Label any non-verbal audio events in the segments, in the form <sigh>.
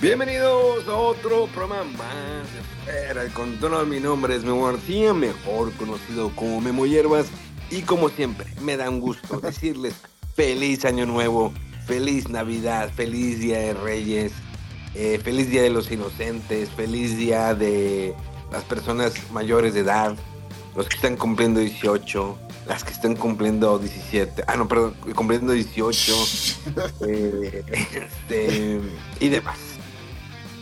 Bienvenidos a otro programa más de Fuera de Control. Mi nombre es Memo García, mejor conocido como Memo Hierbas. Y como siempre, me da un gusto <laughs> decirles feliz año nuevo, feliz Navidad, feliz Día de Reyes, eh, feliz Día de los Inocentes, feliz Día de las personas mayores de edad, los que están cumpliendo 18, las que están cumpliendo 17, ah, no, perdón, cumpliendo 18, <laughs> eh, <laughs> este, y demás.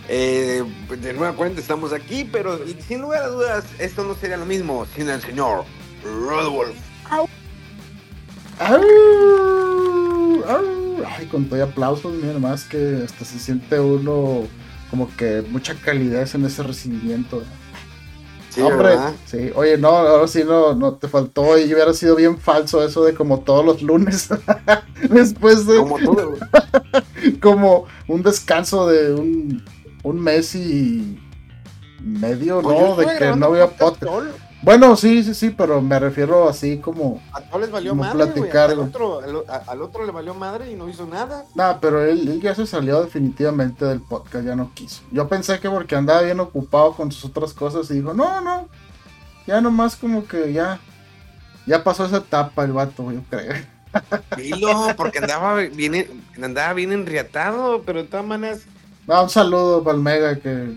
Eh, de nueva cuenta estamos aquí, pero sin lugar a dudas, esto no sería lo mismo sin el señor Rodolfo. ¡Au! ¡Au! Ay, con todo y aplausos, mira, más que hasta se siente uno como que mucha calidez en ese recibimiento. Sí, Hombre, ¿verdad? sí, oye, no, ahora sí no, no te faltó y hubiera sido bien falso eso de como todos los lunes. <laughs> Después de Como todo. <laughs> como un descanso de un, un mes y medio, Pues ¿no? estuve De que no había podcast podcast. Bueno, sí, sí, sí, pero me refiero así como. A todos les valió madre, Al otro, al, a- al otro le valió madre y no hizo nada. Nah, pero él, él ya se salió definitivamente del podcast, ya no quiso. Yo pensé que porque andaba bien ocupado con sus otras cosas y dijo, no, no, ya nomás como que ya, ya pasó esa etapa el vato, yo creo. Dilo, porque andaba bien, andaba bien enriatado, pero de todas maneras, No, un saludo para el Mega que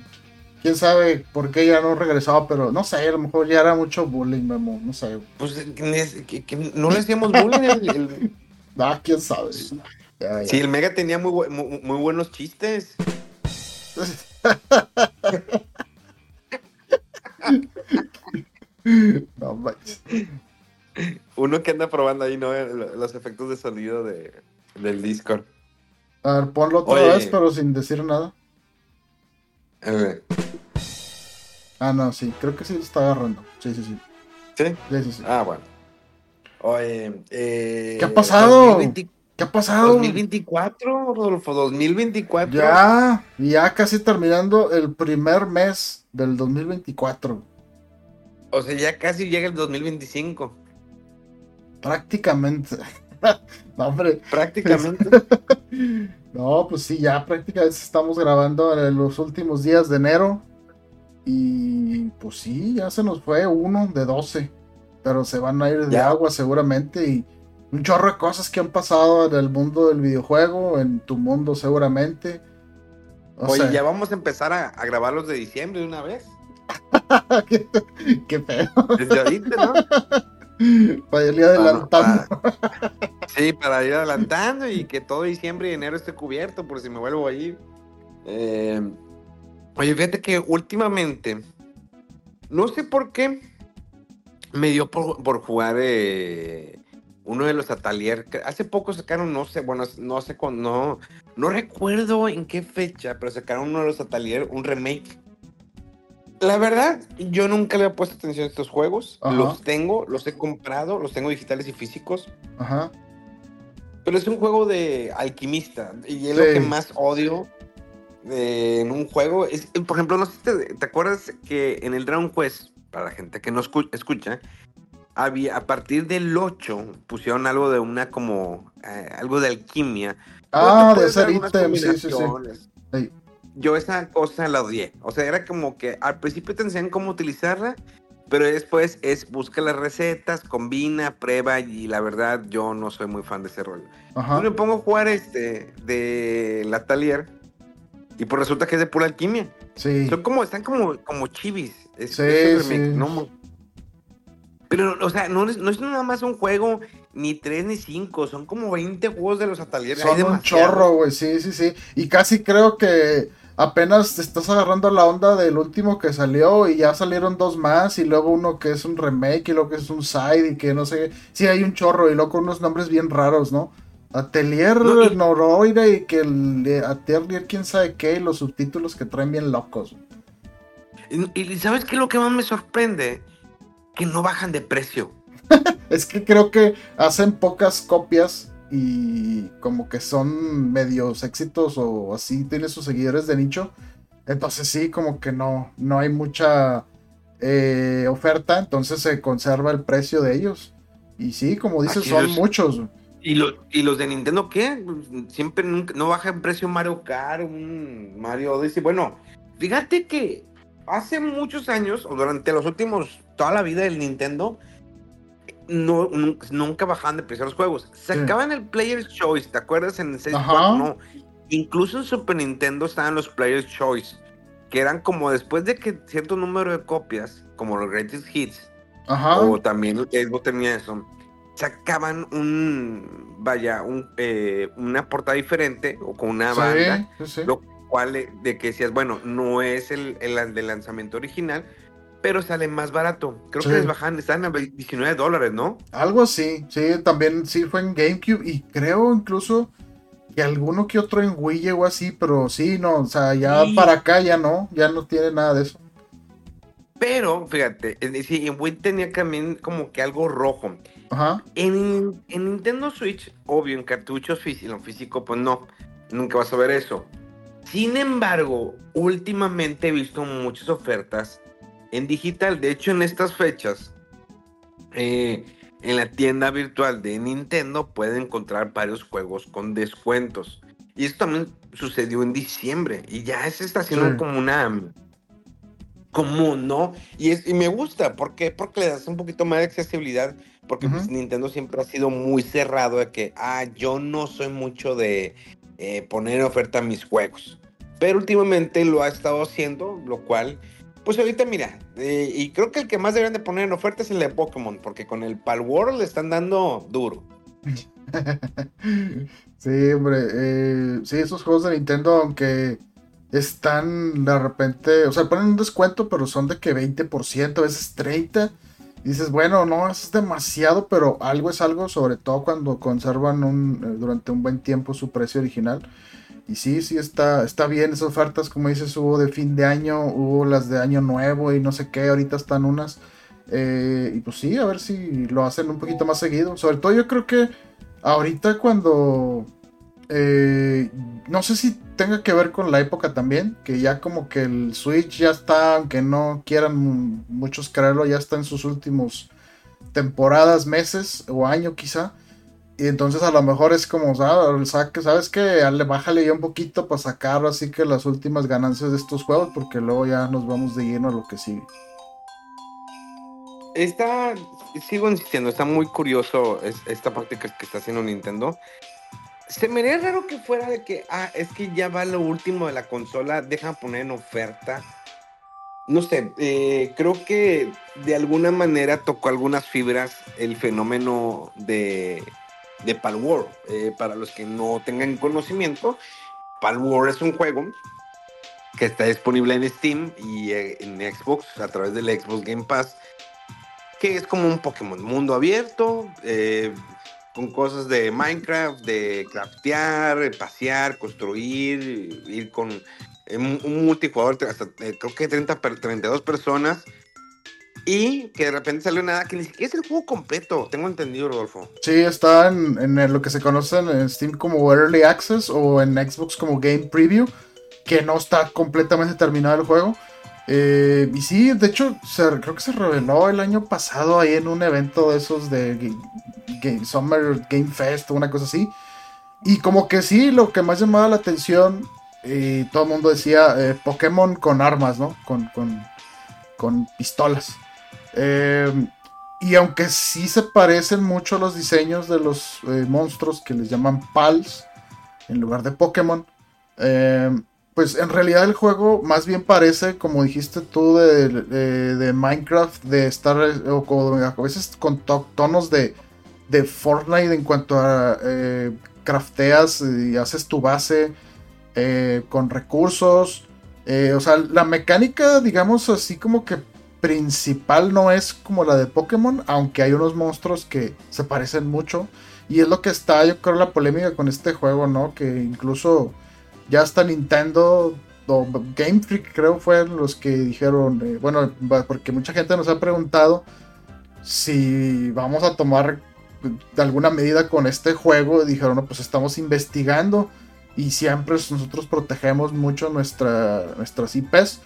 quién sabe por qué ya no regresaba, pero no sé, a lo mejor ya era mucho bullying, Memo, no sé. pues que, que- que no le hacíamos bullying. El, el- <laughs> Ah, quién sabe. Ya, ya. sí, el Mega tenía muy, bu- muy, muy buenos chistes. <laughs> No manches. Uno que anda probando ahí, ¿no? Los efectos de sonido de, del Discord. A ver, ponlo otra Oye. vez, pero sin decir nada. A ver, Ah, no, sí, creo que sí lo está agarrando. Sí, sí, sí. ¿Sí? Sí, sí, sí. Ah, bueno. Oye, eh, ¿Qué ha pasado? 2020 ¿Qué ha pasado? 2024, Rodolfo, 2024. Ya, ya casi terminando el primer mes del 2024. O sea, ya casi llega el 2025. Prácticamente. <laughs> no, hombre. Prácticamente. <laughs> No, pues sí, ya prácticamente estamos grabando en los últimos días de enero. Y pues sí, ya se nos fue uno de 12. Pero se van a ir de Ya. agua seguramente. Y un chorro de cosas que han pasado en el mundo del videojuego, en tu mundo seguramente. O Oye, sea, ya vamos a empezar a, a grabar los de diciembre de una vez. <laughs> qué, qué pedo. Desde ahorita, ¿no? <laughs> Para ir adelantando. Para- sí, para ir adelantando y que todo diciembre y enero esté cubierto por si me vuelvo a ir. Eh, oye, fíjate que últimamente, no sé por qué, me dio por, por jugar eh, uno de los Atelier. que Hace poco sacaron, no sé, bueno, no sé cuándo, no, no recuerdo en qué fecha, pero sacaron uno de los Atelier, un remake. La verdad, yo nunca le he puesto atención a estos juegos. Ajá. Los tengo, los he comprado, los tengo digitales y físicos. Ajá. Pero es un juego de alquimista. Y es Sí. lo que más odio de- en un juego. Es, por ejemplo, no sé si te, te acuerdas que en el Dragon Quest, para la gente que no escu- escucha, había, a partir del 8 pusieron algo de una como, eh, algo de alquimia. Ah, de hacer ítems, sí, sí, sí. Yo esa cosa la odié. O sea, era como que al principio te enseñan cómo utilizarla, pero después es busca las recetas, combina, prueba y la verdad yo no soy muy fan de ese rollo. Ajá. Yo me pongo a jugar este de la Talier y pues resulta que es de pura alquimia. Sí. Son como, están como, como chivis. Es, Sí, es sí. ¿no? Pero, o sea, no es, no es nada más un juego, ni tres ni cinco, son como 20 juegos de los Atelier. Son un chorro, güey, sí, sí, sí. Y casi creo que apenas te estás agarrando la onda del último que salió y ya salieron dos más y luego uno que es un remake y luego que es un side y que no sé, sí hay un chorro y luego con unos nombres bien raros, ¿no? Atelier no, y... que el Atelier quién sabe qué y los subtítulos que traen bien locos. Y, y ¿sabes qué es lo que más me sorprende? Que no bajan de precio. <laughs> es que creo que hacen pocas copias y como que son medios éxitos o así, tiene sus seguidores de nicho. Entonces sí, como que no, no hay mucha eh, oferta, entonces se conserva el precio de ellos. Y sí, como dices, son muchos. ¿Y, ¿Y los de Nintendo qué? Siempre no baja en precio Mario Kart, un Mario Odyssey. Bueno, fíjate que hace muchos años, o durante los últimos, toda la vida del Nintendo, no, nunca, bajaban de precio los juegos. Sacaban el Player's Choice, ¿te acuerdas? En el 64, no. Incluso en Super Nintendo estaban los Player's Choice, que eran como después de que cierto número de copias, como los Greatest Hits, o también Xbox tenía eso, sacaban un, vaya, un, eh, una portada diferente o con una banda, lo cual de que decías, bueno, no es el, el, el lanzamiento original, pero sale más barato. Creo que les bajan, están a 19 dólares, ¿no? Algo así, sí, también sí fue en GameCube y creo incluso que alguno que otro en Wii o así, pero sí, no, o sea, ya para acá ya no, ya no tiene nada de eso. Pero, fíjate, sí, en Wii tenía también como que algo rojo. Ajá. En, Nintendo Switch, obvio, en cartuchos físicos, en físico, pues no, nunca vas a ver eso. Sin embargo, últimamente he visto muchas ofertas en digital. De hecho, en estas fechas, eh, en la tienda virtual de Nintendo pueden encontrar varios juegos con descuentos. Y esto también sucedió en diciembre y ya se está haciendo como una común, ¿no? Y, es, y me gusta, ¿por qué? Porque le das un poquito más de accesibilidad, porque pues, Nintendo siempre ha sido muy cerrado de que, ah, yo no soy mucho de eh, poner en oferta mis juegos. Pero últimamente lo ha estado haciendo, lo cual pues ahorita mira, eh, y creo que el que más deberían de poner en oferta es el de Pokémon, porque con el Palworld le están dando duro. <laughs> sí, hombre, eh, sí, esos juegos de Nintendo, aunque están de repente, o sea, ponen un descuento, pero son de que 20%, a veces 30%. Y dices, bueno, no, es demasiado, pero algo es algo, sobre todo cuando conservan un, eh, durante un buen tiempo su precio original. Y sí, sí, está, está bien esas ofertas, como dices, hubo de fin de año, hubo las de año nuevo y no sé qué, ahorita están unas. Eh, y pues sí, a ver si lo hacen un poquito más seguido. Sobre todo yo creo que ahorita cuando... Eh, no sé si tenga que ver con la época también, que ya como que el Switch ya está, aunque no quieran muchos creerlo, ya está en sus últimos temporadas, meses o año quizá. Y entonces a lo mejor es como, ¿sabes qué? Bájale ya un poquito para sacar así que las últimas ganancias de estos juegos, porque luego ya nos vamos de lleno a lo que sigue. Está, sigo insistiendo, está muy curioso esta parte que, está haciendo Nintendo. Se me haría raro que fuera de que, ah, es que ya va lo último de la consola, dejan poner en oferta. No sé, eh, creo que de alguna manera tocó algunas fibras el fenómeno de de Palworld. Eh, para los que no tengan conocimiento, Palworld es un juego que está disponible en Steam y eh, en Xbox a través del Xbox Game Pass, que es como un Pokémon mundo abierto, eh, con cosas de Minecraft, de craftear, pasear, construir, ir con un multijugador, hasta creo que 30, 32 personas y que de repente salió nada, que ni siquiera es el juego completo, tengo entendido, Rodolfo. Sí, está en, lo que se conoce en Steam como Early Access o en Xbox como Game Preview, que no está completamente terminado el juego. Eh, y sí, de hecho, creo que se reveló el año pasado ahí en un evento de esos de Summer Game Fest o una cosa así. Y como que sí, lo que más llamaba la atención, y todo el mundo decía eh, Pokémon con armas, ¿no? Con, con, con pistolas. Eh, y aunque sí se parecen mucho los diseños de los eh, monstruos que les llaman PALs en lugar de Pokémon, eh, pues en realidad el juego más bien parece, como dijiste tú, de, Minecraft, de estar, o, a veces con tonos de, de Fortnite en cuanto a eh, crafteas y haces tu base con recursos. O sea, la mecánica, digamos así como que principal no es como la de Pokémon, aunque hay unos monstruos que se parecen mucho. Y es lo que está, yo creo, la polémica con este juego, ¿no? Que incluso ya hasta Nintendo o Game Freak creo fueron los que dijeron, eh, bueno, porque mucha gente nos ha preguntado si vamos a tomar alguna medida con este juego. dijeron, no, pues estamos investigando y siempre nosotros protegemos mucho nuestra, nuestras IPs.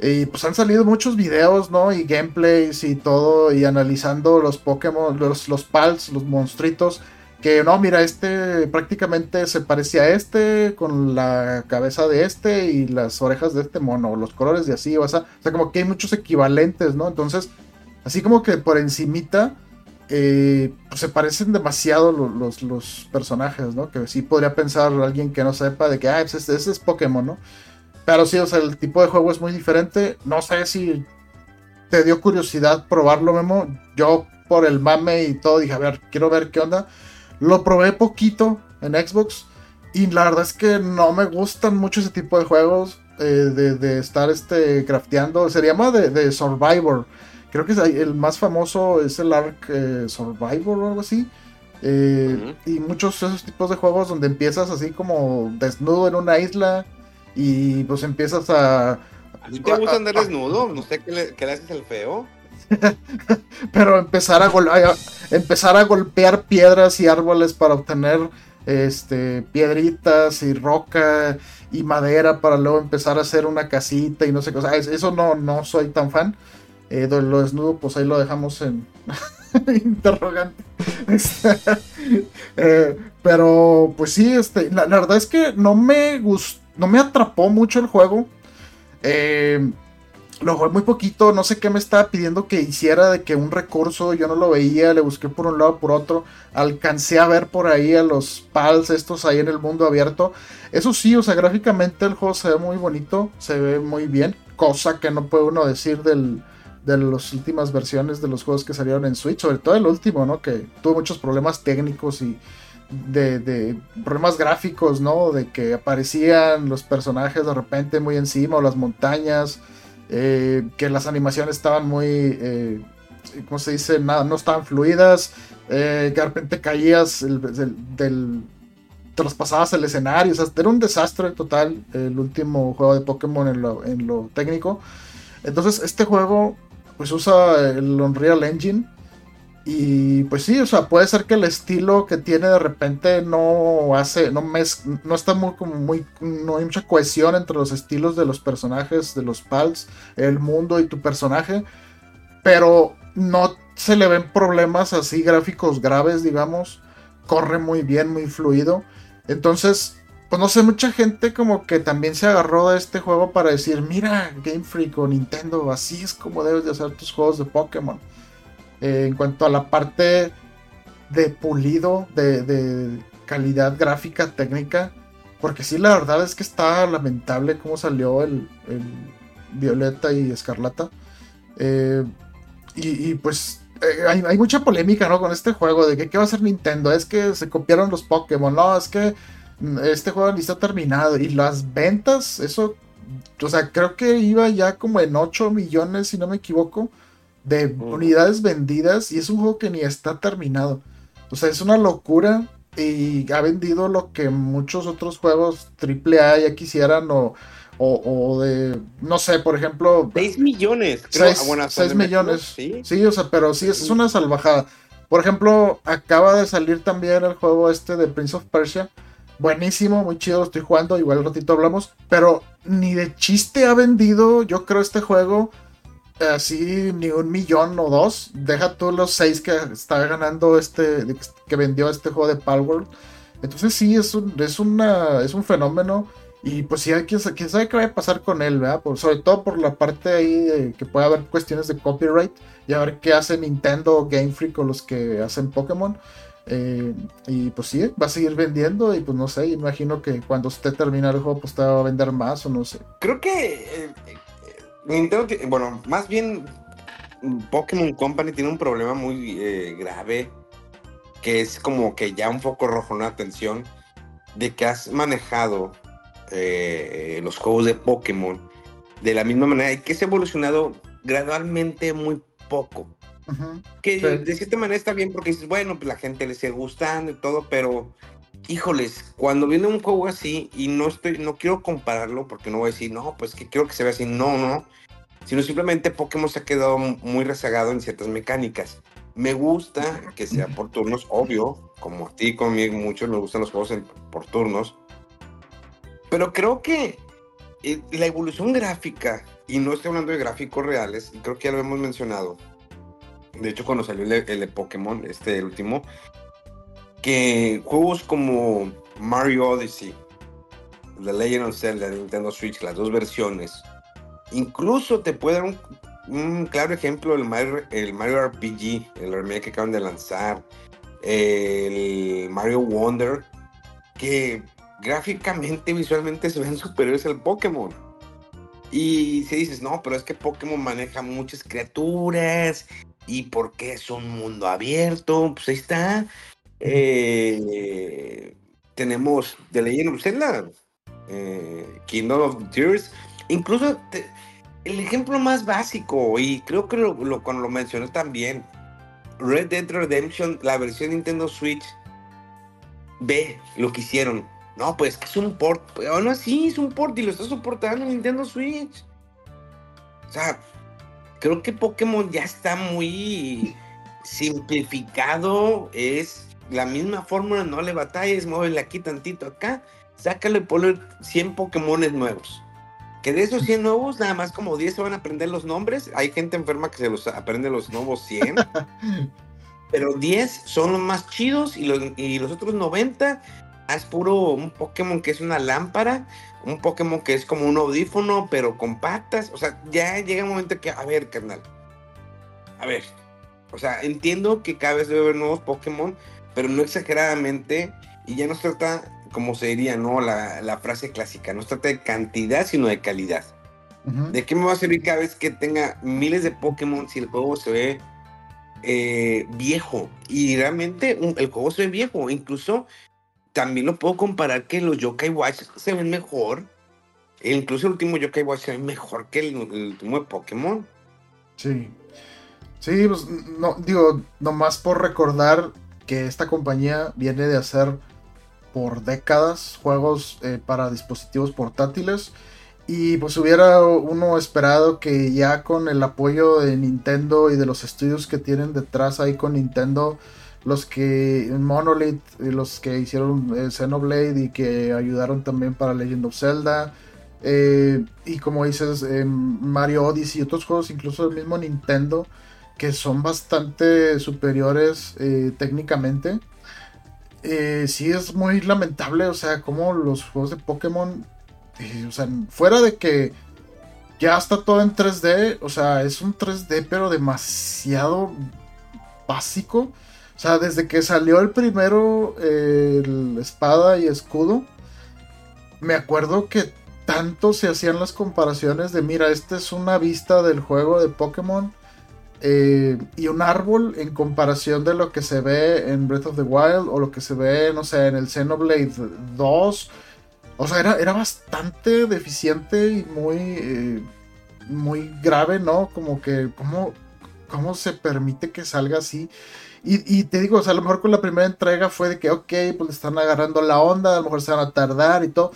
Y pues han salido muchos videos, ¿no? Y gameplays y todo, y analizando los Pokémon, los, los Pals, los monstruitos que no, mira, este prácticamente se parecía a este con la cabeza de este y las orejas de este mono, los colores de así, o sea, o sea como que hay muchos equivalentes, ¿no? Entonces, así como que por encimita, eh, pues se parecen demasiado los, los, personajes, ¿no? Que sí podría pensar alguien que no sepa de que, ah, pues ese, ese es Pokémon, ¿no? Pero sí, o sea, el tipo de juego es muy diferente. No sé si te dio curiosidad probarlo, Memo. Yo, por el mame y todo, dije, a ver, quiero ver qué onda. Lo probé poquito en Xbox y la verdad es que no me gustan mucho ese tipo de juegos eh, de, estar este, crafteando. Sería más de, Survivor. Creo que el más famoso es el Ark eh, Survivor o algo así. Eh, y muchos de esos tipos de juegos donde empiezas así como desnudo en una isla y pues empiezas a... ¿A ti te gusta andar desnudo? ¿No sé qué le, qué le haces el feo? <laughs> Pero empezar a, empezar a golpear piedras y árboles para obtener este, piedritas y roca y madera para luego empezar a hacer una casita y no sé qué. eso no, no soy tan fan. Eh, lo desnudo, pues ahí lo dejamos en <laughs> interrogante. <laughs> Eh, pero pues sí, este, la, la, verdad es que no me gustó, no me atrapó mucho el juego. Eh, lo jugué muy poquito, no sé qué me estaba pidiendo que hiciera de que un recurso yo no lo veía, le busqué por un lado por otro, alcancé a ver por ahí a los pals estos ahí en el mundo abierto. Eso sí, o sea, gráficamente el juego se ve muy bonito, se ve muy bien, cosa que no puede uno decir del, de las últimas versiones de los juegos que salieron en Switch, sobre todo el último, ¿no? Que tuvo muchos problemas técnicos y de, problemas gráficos, ¿no? De que aparecían los personajes de repente muy encima o las montañas. Eh, que las animaciones estaban muy, eh, ¿cómo se dice? No estaban fluidas, eh, que de repente caías del, traspasabas el escenario, o sea, era un desastre total el último juego de Pokémon en lo, en lo técnico. Entonces, este juego pues usa el Unreal Engine y pues sí, o sea, puede ser que el estilo que tiene de repente no hace, no, no está muy como muy, no hay mucha cohesión entre los estilos de los personajes, de los pals, el mundo y tu personaje, pero no se le ven problemas así gráficos graves, digamos, corre muy bien, muy fluido, entonces, pues no sé, mucha gente como que también se agarró de este juego para decir, mira, Game Freak o Nintendo, así es como debes de hacer tus juegos de Pokémon. Eh, en cuanto a la parte de pulido, de, calidad gráfica, técnica. Porque sí, la verdad es que está lamentable cómo salió el, Violeta y Escarlata. Eh, y, pues eh, hay, mucha polémica ¿no? con este juego de que qué va a hacer Nintendo. Es que se copiaron los Pokémon. No, es que mm, este juego ni está terminado. Y las ventas, eso, o sea, creo que iba ya como en 8 millones, si no me equivoco de unidades vendidas y es un juego que ni está terminado. O sea, es una locura y ha vendido lo que muchos otros juegos AAA ya quisieran o, o, de, no sé, por ejemplo... 6 millones. 6, millones. ¿Sí? ¿Sí? o sea, pero sí, es una salvajada. Por ejemplo, acaba de salir también el juego este de Prince of Persia. Buenísimo, muy chido, estoy jugando, igual ratito hablamos. Pero ni de chiste ha vendido, yo creo, este juego así ni un millón o dos. Deja tú los seis que está ganando este, que vendió este juego de Palworld. Entonces sí, es un, es una, es un fenómeno. Y pues sí, hay quien, sabe qué va a pasar con él, ¿verdad? sobre todo por la parte ahí de que puede haber cuestiones de copyright y a ver qué hace Nintendo o Game Freak o los que hacen Pokémon. Eh, y pues sí, va a seguir vendiendo y pues no sé, imagino que cuando usted termine el juego pues te va a vender más o no sé. Creo que eh, Nintendo, bueno, más bien Pokémon Company tiene un problema muy grave que es como que ya un foco rojo, una atención de que has manejado los juegos de Pokémon de la misma manera y que has evolucionado gradualmente muy poco. Que de cierta manera está bien porque dices, bueno, pues la gente le sigue gustando y todo, pero híjoles, cuando viene un juego así y no estoy, no quiero compararlo porque no voy a decir, no, pues que quiero que se vea así, no, no, sino simplemente Pokémon se ha quedado muy rezagado en ciertas mecánicas. Me gusta que sea por turnos, obvio, como a ti, conmigo, muchos me gustan los juegos por turnos, pero creo que eh, la evolución gráfica, y no estoy hablando de gráficos reales, creo que ya lo hemos mencionado, de hecho, cuando salió el, de Pokémon, este el último, que juegos como Mario Odyssey, The Legend of Zelda Nintendo Switch, las dos versiones, incluso te puede dar un, claro ejemplo el Mario, el Mario RPG, el remake que acaban de lanzar, el Mario Wonder, que gráficamente, visualmente se ven <laughs> superiores al Pokémon. Y si dices, no, pero es que Pokémon maneja muchas criaturas y porque es un mundo abierto, pues ahí está. Eh, tenemos The Legend of Zelda, eh, Kingdom of Tears, incluso el ejemplo más básico, y creo que lo, cuando lo mencioné también, Red Dead Redemption, la versión Nintendo Switch, ve lo que hicieron. No, pues es un port, aún así es un port y lo está soportando Nintendo Switch. O sea, creo que Pokémon ya está muy simplificado. Es la misma fórmula, no le batalles, muévele aquí tantito acá. Sácale por 100 Pokémon nuevos. Que de esos 100 nuevos, nada más como 10 se van a aprender los nombres. Hay gente enferma que se los aprende los nuevos 100. <laughs> pero 10 son los más chidos y los, y los otros 90 es puro un Pokémon que es una lámpara, un Pokémon que es como un audífono, pero con patas. O sea, ya llega un momento que, a ver, carnal. A ver. O sea, entiendo que cada vez debe haber nuevos Pokémon, pero no exageradamente. Y ya no se trata, como se diría, ¿no? La, frase clásica. No se trata de cantidad, sino de calidad. ¿De qué me va a servir cada vez que tenga miles de Pokémon si el juego se ve eh, viejo? Y realmente el juego se ve viejo. Incluso también lo puedo comparar que los Yokai Watch se ven mejor. E incluso el último Yokai Watch se ve mejor que el, último de Pokémon. Sí. Sí, pues no, digo, nomás por recordar que esta compañía viene de hacer por décadas juegos eh, para dispositivos portátiles. Y pues hubiera uno esperado que ya con el apoyo de Nintendo y de los estudios que tienen detrás ahí con Nintendo, los que Monolith, los que hicieron eh, Xenoblade y que ayudaron también para Legend of Zelda. Eh, y como dices, Mario Odyssey y otros juegos, incluso el mismo Nintendo, que son bastante superiores técnicamente. sí es muy lamentable, o sea, como los juegos de Pokémon, o sea, fuera de que ya está todo en 3D, o sea, es un 3D pero demasiado básico o sea, desde que salió el primero, el espada y escudo, me acuerdo que tanto se hacían las comparaciones de, mira, esta es una vista del juego de Pokémon eh, y un árbol en comparación de lo que se ve en Breath of the Wild o lo que se ve, no sé, en el Xenoblade 2. O sea, era, era bastante deficiente y muy, eh, muy grave, ¿no? Como que, ¿cómo, ¿cómo se permite que salga así? Y, te digo, o sea, a lo mejor con la primera entrega fue de que, ok, pues le están agarrando la onda, a lo mejor se van a tardar y todo.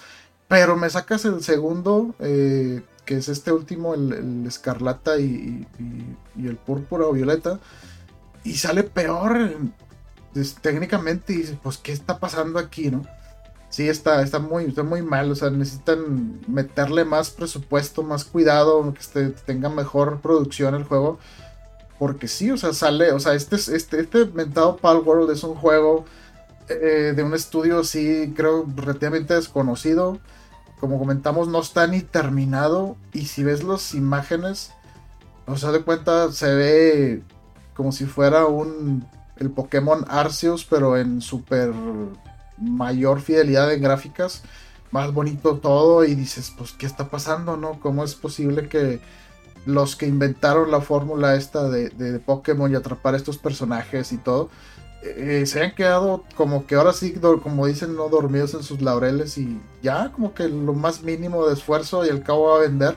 Pero me sacas el segundo, eh, que es este último, el, escarlata y, el púrpura o violeta, y sale peor técnicamente. Y pues, ¿qué está pasando aquí, no? Sí, está, está, muy, está muy mal. O sea, necesitan meterle más presupuesto, más cuidado, que este, tenga mejor producción el juego. Porque sí, o sea, sale, o sea, este, este, este mentado Pal World es un juego eh, de un estudio, sí, creo, relativamente desconocido. Como comentamos, no está ni terminado. Y si ves las imágenes, o sea, de cuenta, se ve como si fuera un el Pokémon Arceus, pero en super mayor fidelidad en gráficas, más bonito todo y dices, pues, ¿qué está pasando, no? ¿Cómo es posible que los que inventaron la fórmula esta de, de, Pokémon y atrapar estos personajes y todo, eh, se han quedado como que ahora sí, como dicen, no dormidos en sus laureles y ya como que lo más mínimo de esfuerzo y el cabo va a vender.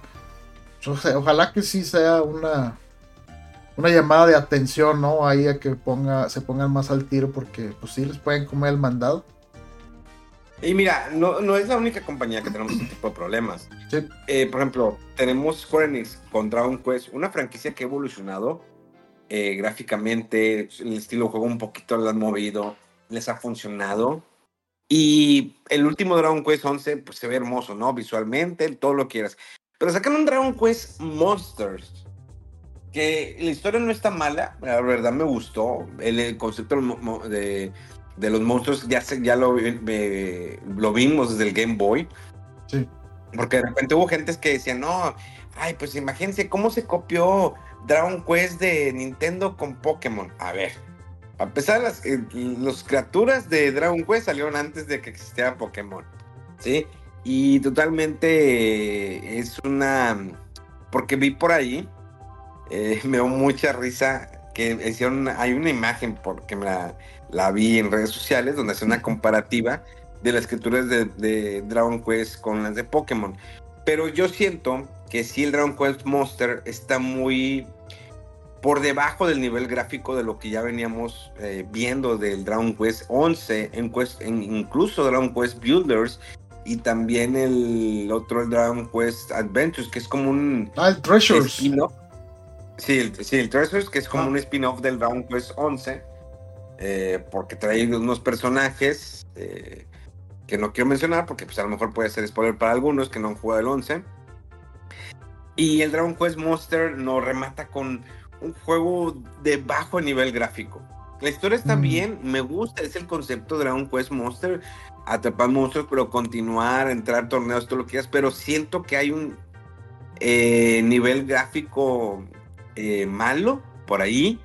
ojalá que sí sea una, una llamada de atención, ¿no? Ahí a que ponga, se pongan más al tiro porque pues sí les pueden comer el mandado. Y mira, no, no es la única compañía que tenemos este tipo de problemas. Eh, por ejemplo, tenemos Square Enix con Dragon Quest, una franquicia que ha evolucionado eh, gráficamente, el estilo de juego un poquito lo han movido, les ha funcionado. Y el último Dragon Quest 11 pues, se ve hermoso, ¿no? Visualmente, todo lo quieras. Pero sacan un Dragon Quest Monsters, que la historia no está mala, la verdad me gustó. El, concepto de, de, los monstruos ya, ya lo, lo vimos desde el Game Boy. Sí. Porque de repente hubo gentes que decían, no, ay, pues imagínense cómo se copió Dragon Quest de Nintendo con Pokémon. A ver, a pesar las eh, los criaturas de Dragon Quest salieron antes de que existiera Pokémon. ¿Sí? Y totalmente es una... Porque vi por ahí, eh, <laughs> me dio mucha risa que hicieron, hay una imagen porque me la, vi en redes sociales donde hace una comparativa de las escrituras de, de, Dragon Quest con las de Pokémon. Pero yo siento que sí el Dragon Quest Monster está muy por debajo del nivel gráfico de lo que ya veníamos eh, viendo del Dragon Quest 11, en Quest, en incluso Dragon Quest Builders y también el otro Dragon Quest Adventures, que es como un... Ah, el Treasures. Sí, el, sí, el Treasures, que es como ah. un spin-off del Dragon Quest 11, eh, porque trae unos personajes eh, que no quiero mencionar, porque pues a lo mejor puede ser spoiler para algunos que no han jugado el 11. Y el Dragon Quest Monster nos remata con un juego de bajo nivel gráfico. La historia está mm. bien, me gusta, es el concepto de Dragon Quest Monster, atrapar monstruos, pero continuar, entrar torneos, todo lo que quieras, pero siento que hay un eh, nivel gráfico eh, malo por ahí,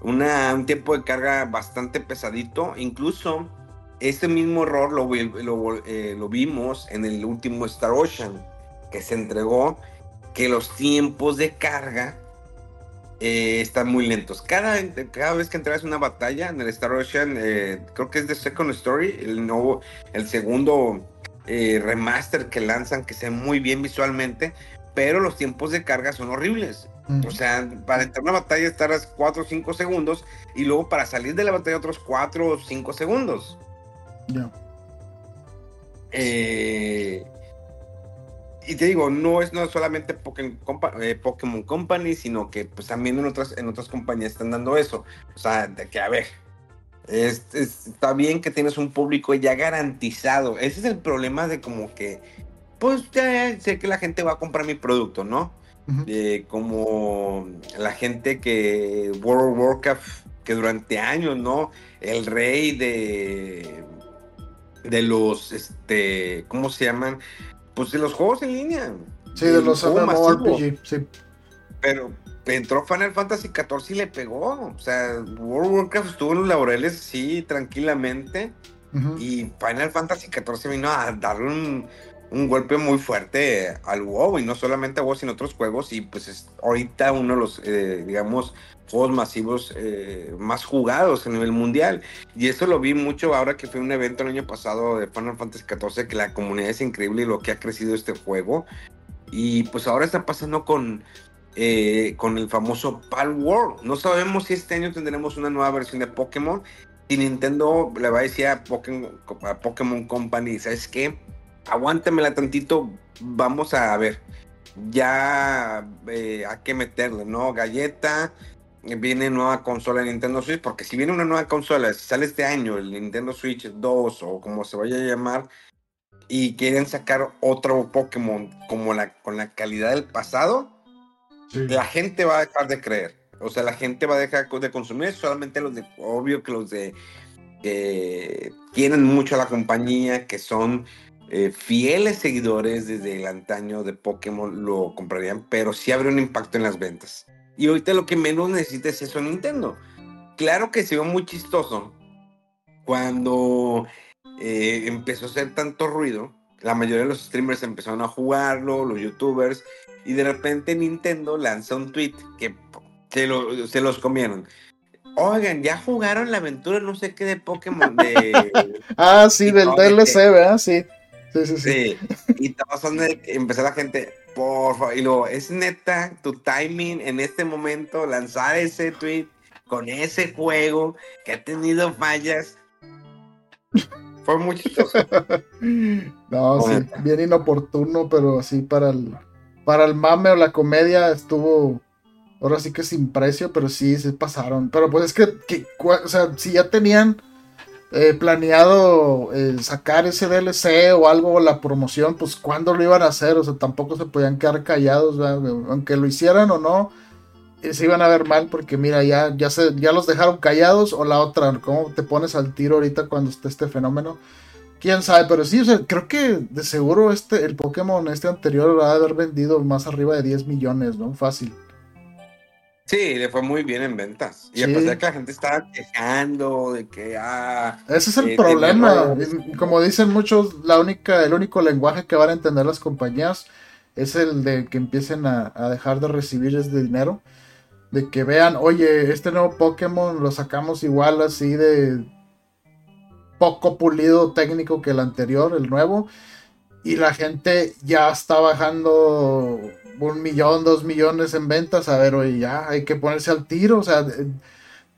una, un tiempo de carga bastante pesadito, incluso este mismo error lo, lo, eh, lo vimos en el último Star Ocean que se entregó, que los tiempos de carga eh, están muy lentos. Cada, cada vez que entras en una batalla en el Star Ocean, eh, creo que es The Second Story, el nuevo, el segundo eh, remaster que lanzan, que se ve muy bien visualmente, pero los tiempos de carga son horribles. O sea, para entrar en una batalla estarás 4 o 5 segundos y luego para salir de la batalla otros 4 o 5 segundos. Ya. Eh, y te digo, no es no solamente Pokémon, eh, Pokémon, Company, sino que pues también en otras, en otras compañías están dando eso. O sea, de que a ver, está bien que tienes un público ya garantizado. Ese es el problema de como que, pues ya sé que la gente va a comprar mi producto, ¿no? como la gente que World of Warcraft, que durante años, ¿no? El rey de de los, este, ¿cómo se llaman? Pues de los juegos en línea. Sí, de los MMORPG, sí. Pero entró Final Fantasy XIV y le pegó. O sea, World of Warcraft estuvo en los laureles, sí, tranquilamente. Y Final Fantasy XIV vino a darle un, un, golpe muy fuerte al WoW. Y no solamente a WoW, sino a otros juegos. Y pues es ahorita uno de los, eh, digamos, juegos masivos eh, más jugados a nivel mundial. Y eso lo vi mucho ahora que fue un evento el año pasado de Final Fantasy XIV, que la comunidad es increíble y lo que ha crecido este juego. Y pues ahora está pasando con, eh, con el famoso Pal World. No sabemos si este año tendremos una nueva versión de Pokémon. Y Nintendo le va a decir a Pokémon, a Pokémon Company, ¿sabes qué? Aguántamela tantito, vamos a ver. Ya eh, hay que meterle, ¿no? Galleta, viene nueva consola de Nintendo Switch, porque si viene una nueva consola, si sale este año el Nintendo Switch 2 o como se vaya a llamar, y quieren sacar otro Pokémon como la, con la calidad del pasado, la gente va a dejar de creer. O sea, la gente va a dejar de consumir solamente los de, obvio que los de que quieren mucho a la compañía, que son eh, fieles seguidores desde el antaño de Pokémon, lo comprarían, pero sí habría un impacto en las ventas. Y ahorita lo que menos necesita es eso Nintendo. claro que se ve muy chistoso cuando eh, empezó a hacer tanto ruido. La mayoría de los streamers empezaron a jugarlo, los youtubers, y de repente Nintendo lanza un tweet que se, lo, se los comieron. Oigan, ya jugaron la aventura no sé qué de Pokémon de... <laughs> ah, sí, del DLC, ¿verdad? Sí. Sí, sí, sí. Y todos son de empezar la gente, por favor, y luego, es neta tu timing en este momento, lanzar ese tweet con ese juego que ha tenido fallas. Fue muy chistoso. <laughs> no, sí, bien inoportuno, pero así para el, para el mame o la comedia estuvo ahora sí que sin precio, pero sí se pasaron. Pero pues es que, que o sea, si ya tenían eh, planeado eh, sacar ese DLC o algo, la promoción, pues cuándo lo iban a hacer, o sea, tampoco se podían quedar callados, aunque lo hicieran o no, eh, se iban a ver mal porque mira, ya, ya, se, ya los dejaron callados o la otra, ¿cómo te pones al tiro ahorita cuando esté este fenómeno? Quién sabe, pero sí, o sea, creo que de seguro este, el Pokémon este anterior va a haber vendido más arriba de 10 millones, ¿no? Fácil. Sí, le fue muy bien en ventas. Y a pesar de que la gente estaba quejando de que ah, Ese es el eh, problema. Como dicen muchos, la única, el único lenguaje que van a entender las compañías es el de que empiecen a, dejar de recibir este dinero. De que vean, oye, este nuevo Pokémon lo sacamos igual así de poco pulido técnico que el anterior, el nuevo. Y la gente ya está bajando un millón, dos millones en ventas, a ver, oye, ya hay que ponerse al tiro, o sea, eh,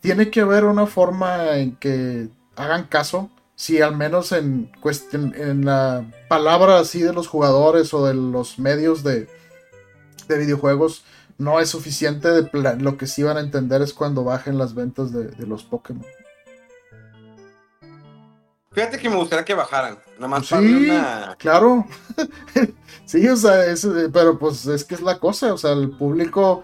tiene que haber una forma en que hagan caso, si al menos en cuestión, en la palabra así de los jugadores o de los medios de, de videojuegos, no es suficiente, de lo que sí van a entender es cuando bajen las ventas de, de los Pokémon. Fíjate que me gustaría que bajaran. Nada más sí, claro. <laughs> sí, o sea, pero pues es que es la cosa. O sea, el público.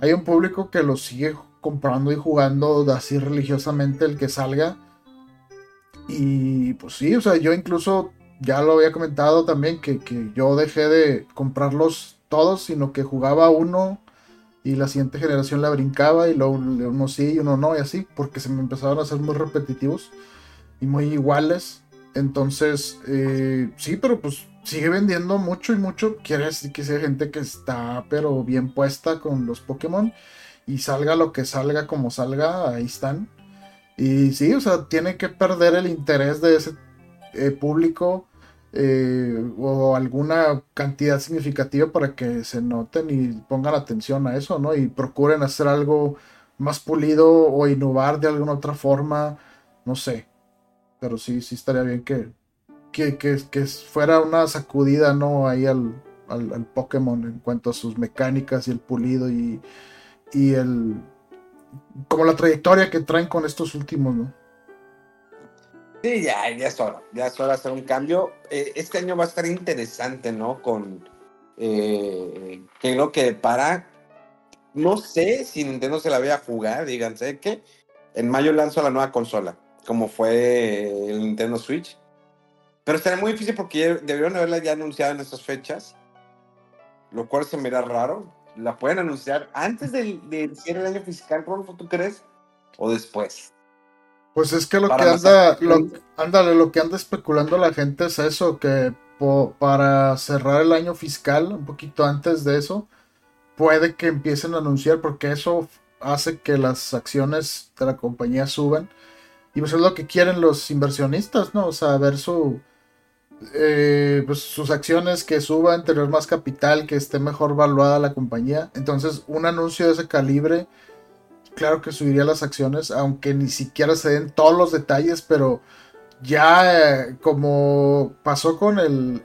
Hay un público que lo sigue comprando y jugando así religiosamente el que salga. Y pues sí, o sea, yo incluso ya lo había comentado también que, que yo dejé de comprarlos todos, sino que jugaba uno y la siguiente generación la brincaba y luego uno sí y uno no y así, porque se me empezaron a hacer muy repetitivos y muy iguales. Entonces, eh, sí, pero pues sigue vendiendo mucho y mucho. Quiere decir que sea gente que está, pero bien puesta con los Pokémon. Y salga lo que salga, como salga, ahí están. Y sí, o sea, tiene que perder el interés de ese eh, público eh, o alguna cantidad significativa para que se noten y pongan atención a eso, ¿no? Y procuren hacer algo más pulido o innovar de alguna otra forma, no sé pero sí, sí estaría bien que, que, fuera una sacudida, ¿no? Ahí al, al, Pokémon en cuanto a sus mecánicas y el pulido y, y el... como la trayectoria que traen con estos últimos, ¿no? Sí, ya, ya es hora, ya es hora hacer un cambio. Eh, este año va a estar interesante, ¿no? Con eh, que lo que para, no sé si Nintendo se la vaya a jugar, díganse que en mayo lanzo la nueva consola como fue el Nintendo Switch. Pero estaría muy difícil porque debieron haberla ya anunciado en estas fechas, lo cual se me da raro. ¿La pueden anunciar antes del, cierre del año fiscal, Rolfo, tú crees? ¿O después? Pues es que lo que anda, lo, ándale, lo que anda especulando la gente es eso, que para cerrar el año fiscal, un poquito antes de eso, puede que empiecen a anunciar, porque eso hace que las acciones de la compañía suban y pues es lo que quieren los inversionistas, ¿no? O sea, ver su, eh, pues sus acciones que suban, tener más capital, que esté mejor valuada la compañía. Entonces, un anuncio de ese calibre, claro que subiría las acciones, aunque ni siquiera se den todos los detalles, pero ya eh, como pasó con el,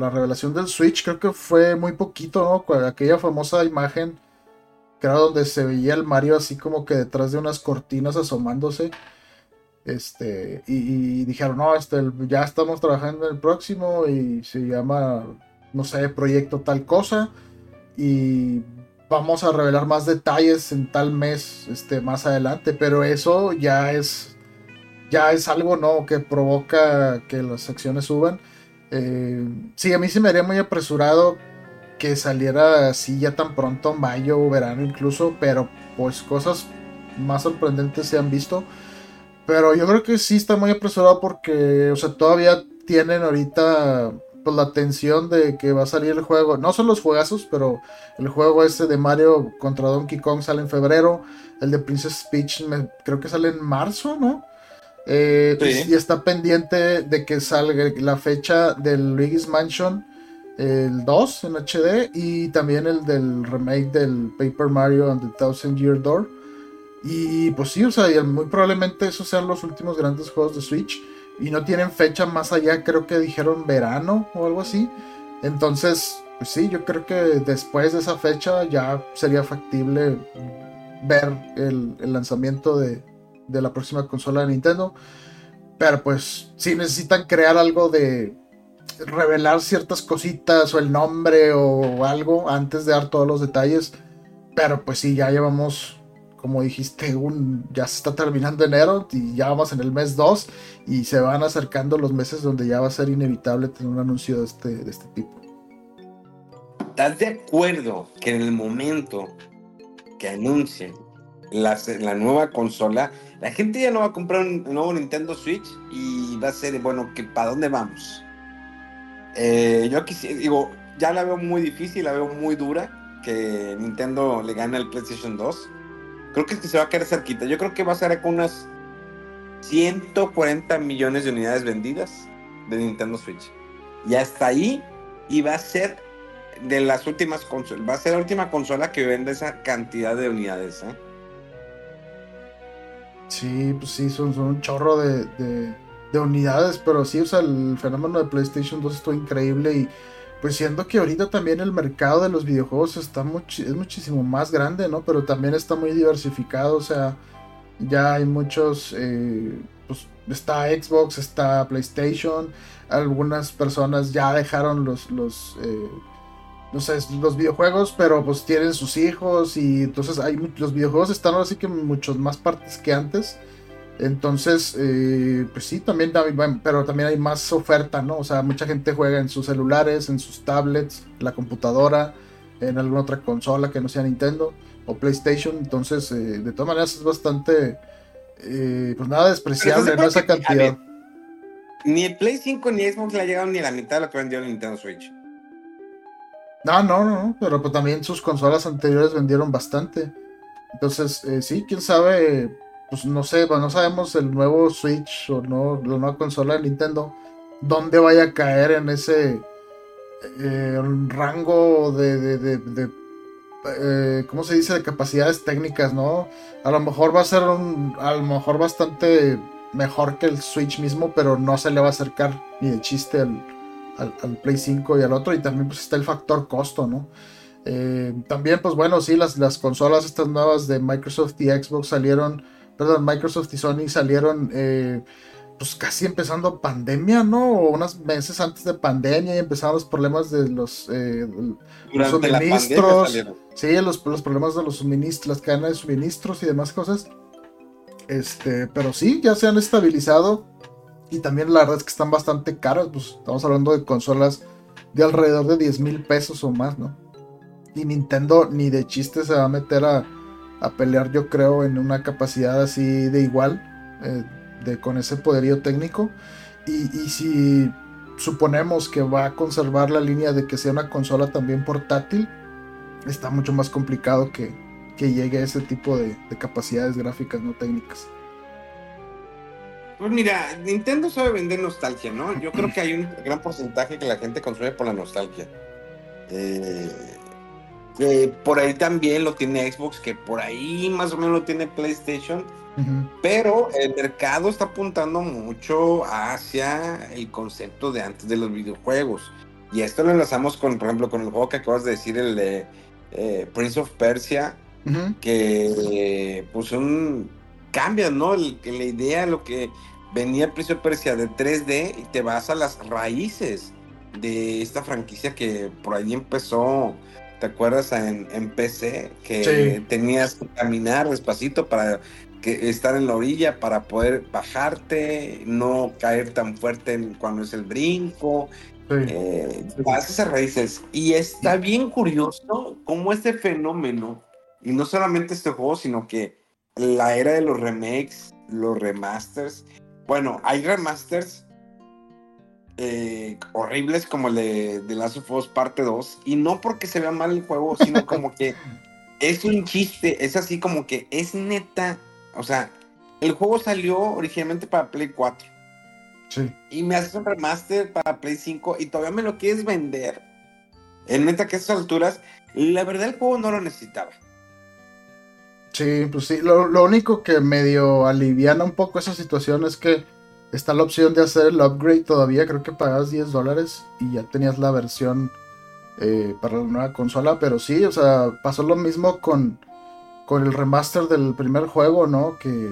la revelación del Switch, creo que fue muy poquito, ¿no? Aquella famosa imagen que era donde se veía el Mario así como que detrás de unas cortinas asomándose. Este, y, dijeron, no, este, ya estamos trabajando en el próximo y se llama, no sé, proyecto tal cosa. Y vamos a revelar más detalles en tal mes, este, más adelante. Pero eso ya es, ya es algo, ¿no? Que provoca que las acciones suban. Eh, sí, a mí se me haría muy apresurado que saliera así ya tan pronto, mayo o verano incluso, pero pues cosas más sorprendentes se han visto. Pero yo creo que sí está muy apresurado porque, o sea, todavía tienen ahorita pues, la tensión de que va a salir el juego. No son los juegazos, pero el juego este de Mario contra Donkey Kong sale en febrero. El de Princess Peach creo que sale en marzo, ¿no? Eh, y está pendiente de que salga la fecha del Luigi's Mansion, el 2 en HD, y también el del remake del Paper Mario and the Thousand Year Door. Y pues sí, o sea, muy probablemente esos sean los últimos grandes juegos de Switch. Y no tienen fecha más allá, creo que dijeron verano o algo así. Entonces, pues sí, yo creo que después de esa fecha ya sería factible ver el, lanzamiento de, de, la próxima consola de Nintendo. Pero pues si necesitan crear algo de revelar ciertas cositas o el nombre o algo antes de dar todos los detalles. Pero pues sí, ya llevamos como dijiste, un, ya se está terminando enero y ya vamos en el mes 2 y se van acercando los meses donde ya va a ser inevitable tener un anuncio de este, de este tipo. ¿Estás de acuerdo que en el momento que anuncien la, la nueva consola, la gente ya no va a comprar un nuevo Nintendo Switch y va a ser, bueno, que ¿para dónde vamos? Eh, yo aquí digo, ya la veo muy difícil, la veo muy dura que Nintendo le gane al PlayStation 2 creo que se va a quedar cerquita. Yo creo que va a ser con unas 140 millones de unidades vendidas de Nintendo Switch. Y hasta ahí, y va a ser de las últimas consolas, va a ser la última consola que vende esa cantidad de unidades. ¿eh? Sí, pues sí, son, un chorro de, unidades, pero sí, o sea, el fenómeno de PlayStation 2 estuvo increíble y pues siendo que ahorita también el mercado de los videojuegos está es muchísimo más grande, ¿no? Pero también está muy diversificado, o sea, ya hay muchos, eh, pues está Xbox, está PlayStation, algunas personas ya dejaron los, los, eh, no sé, los videojuegos, pero pues tienen sus hijos y entonces hay, los videojuegos están ahora sí que en muchas más partes que antes. Entonces, eh, pues sí, también, pero también hay más oferta, ¿no? O sea, mucha gente juega en sus celulares, en sus tablets, en la computadora, en alguna otra consola que no sea Nintendo o PlayStation. Entonces, eh, de todas maneras, es bastante, eh, pues nada despreciable, ¿no? Esa cantidad. ni el Play 5 ni Xbox le ha llegado ni a la mitad de lo que vendió el Nintendo Switch. No, no, no, pero pues también sus consolas anteriores vendieron bastante. Entonces, sí, quién sabe pues no sé, pues, no sabemos el nuevo Switch o no, la nueva consola de Nintendo, dónde vaya a caer en ese eh, rango de, de, eh, ¿cómo se dice? De capacidades técnicas, ¿no? A lo mejor va a ser un, a lo mejor bastante mejor que el Switch mismo, pero no se le va a acercar ni de chiste al, al, Play 5 y al otro, y también pues está el factor costo, ¿no? Eh, también, pues bueno, sí, las, las consolas estas nuevas de Microsoft y Xbox salieron perdón, Microsoft y Sony salieron eh, pues casi empezando pandemia, ¿no? O unos meses antes de pandemia y empezaron los problemas de los, eh, suministros. Sí, los, los, problemas de los suministros, las cadenas de suministros y demás cosas. Este, pero sí, ya se han estabilizado. Y también la verdad es que están bastante caras. Pues estamos hablando de consolas de alrededor de 10 mil pesos o más, ¿no? Y Nintendo ni de chiste se va a meter a a pelear yo creo en una capacidad así de igual, eh, de, con ese poderío técnico. Y, si suponemos que va a conservar la línea de que sea una consola también portátil, está mucho más complicado que, que llegue a ese tipo de, capacidades gráficas no técnicas. Pues mira, Nintendo sabe vender nostalgia, ¿no? Yo creo que hay un gran porcentaje que la gente consume por la nostalgia. Eh, por ahí también lo tiene Xbox, que por ahí más o menos lo tiene PlayStation. Pero el mercado está apuntando mucho hacia el concepto de antes de los videojuegos. Y esto lo enlazamos con, por ejemplo, con el juego que acabas de decir, el de eh, Prince of Persia, que pues un cambia, ¿no? la idea, lo que venía Prince of Persia de 3D y te vas a las raíces de esta franquicia que por ahí empezó ¿Te acuerdas en, PC que tenías que caminar despacito para que estar en la orilla para poder bajarte, no caer tan fuerte cuando es el brinco? Eh, esas raíces. Y está bien curioso cómo este fenómeno, y no solamente este juego, sino que la era de los remakes, los remasters. Bueno, hay remasters eh, horribles como el de, de Last of Us parte 2. Y no porque se vea mal el juego, sino <laughs> como que es un chiste. Es así como que es neta. O sea, el juego salió originalmente para Play 4. Sí. Y me haces un remaster para Play 5 y todavía me lo quieres vender. En neta que a estas alturas, la verdad el juego no lo necesitaba. Sí, pues sí. Lo, lo único que medio aliviana un poco esa situación es que está la opción de hacer el upgrade todavía. Creo que pagas 10 dólares y ya tenías la versión eh, para la nueva consola. Pero sí, o sea, pasó lo mismo con, con el remaster del primer juego, ¿no? Que,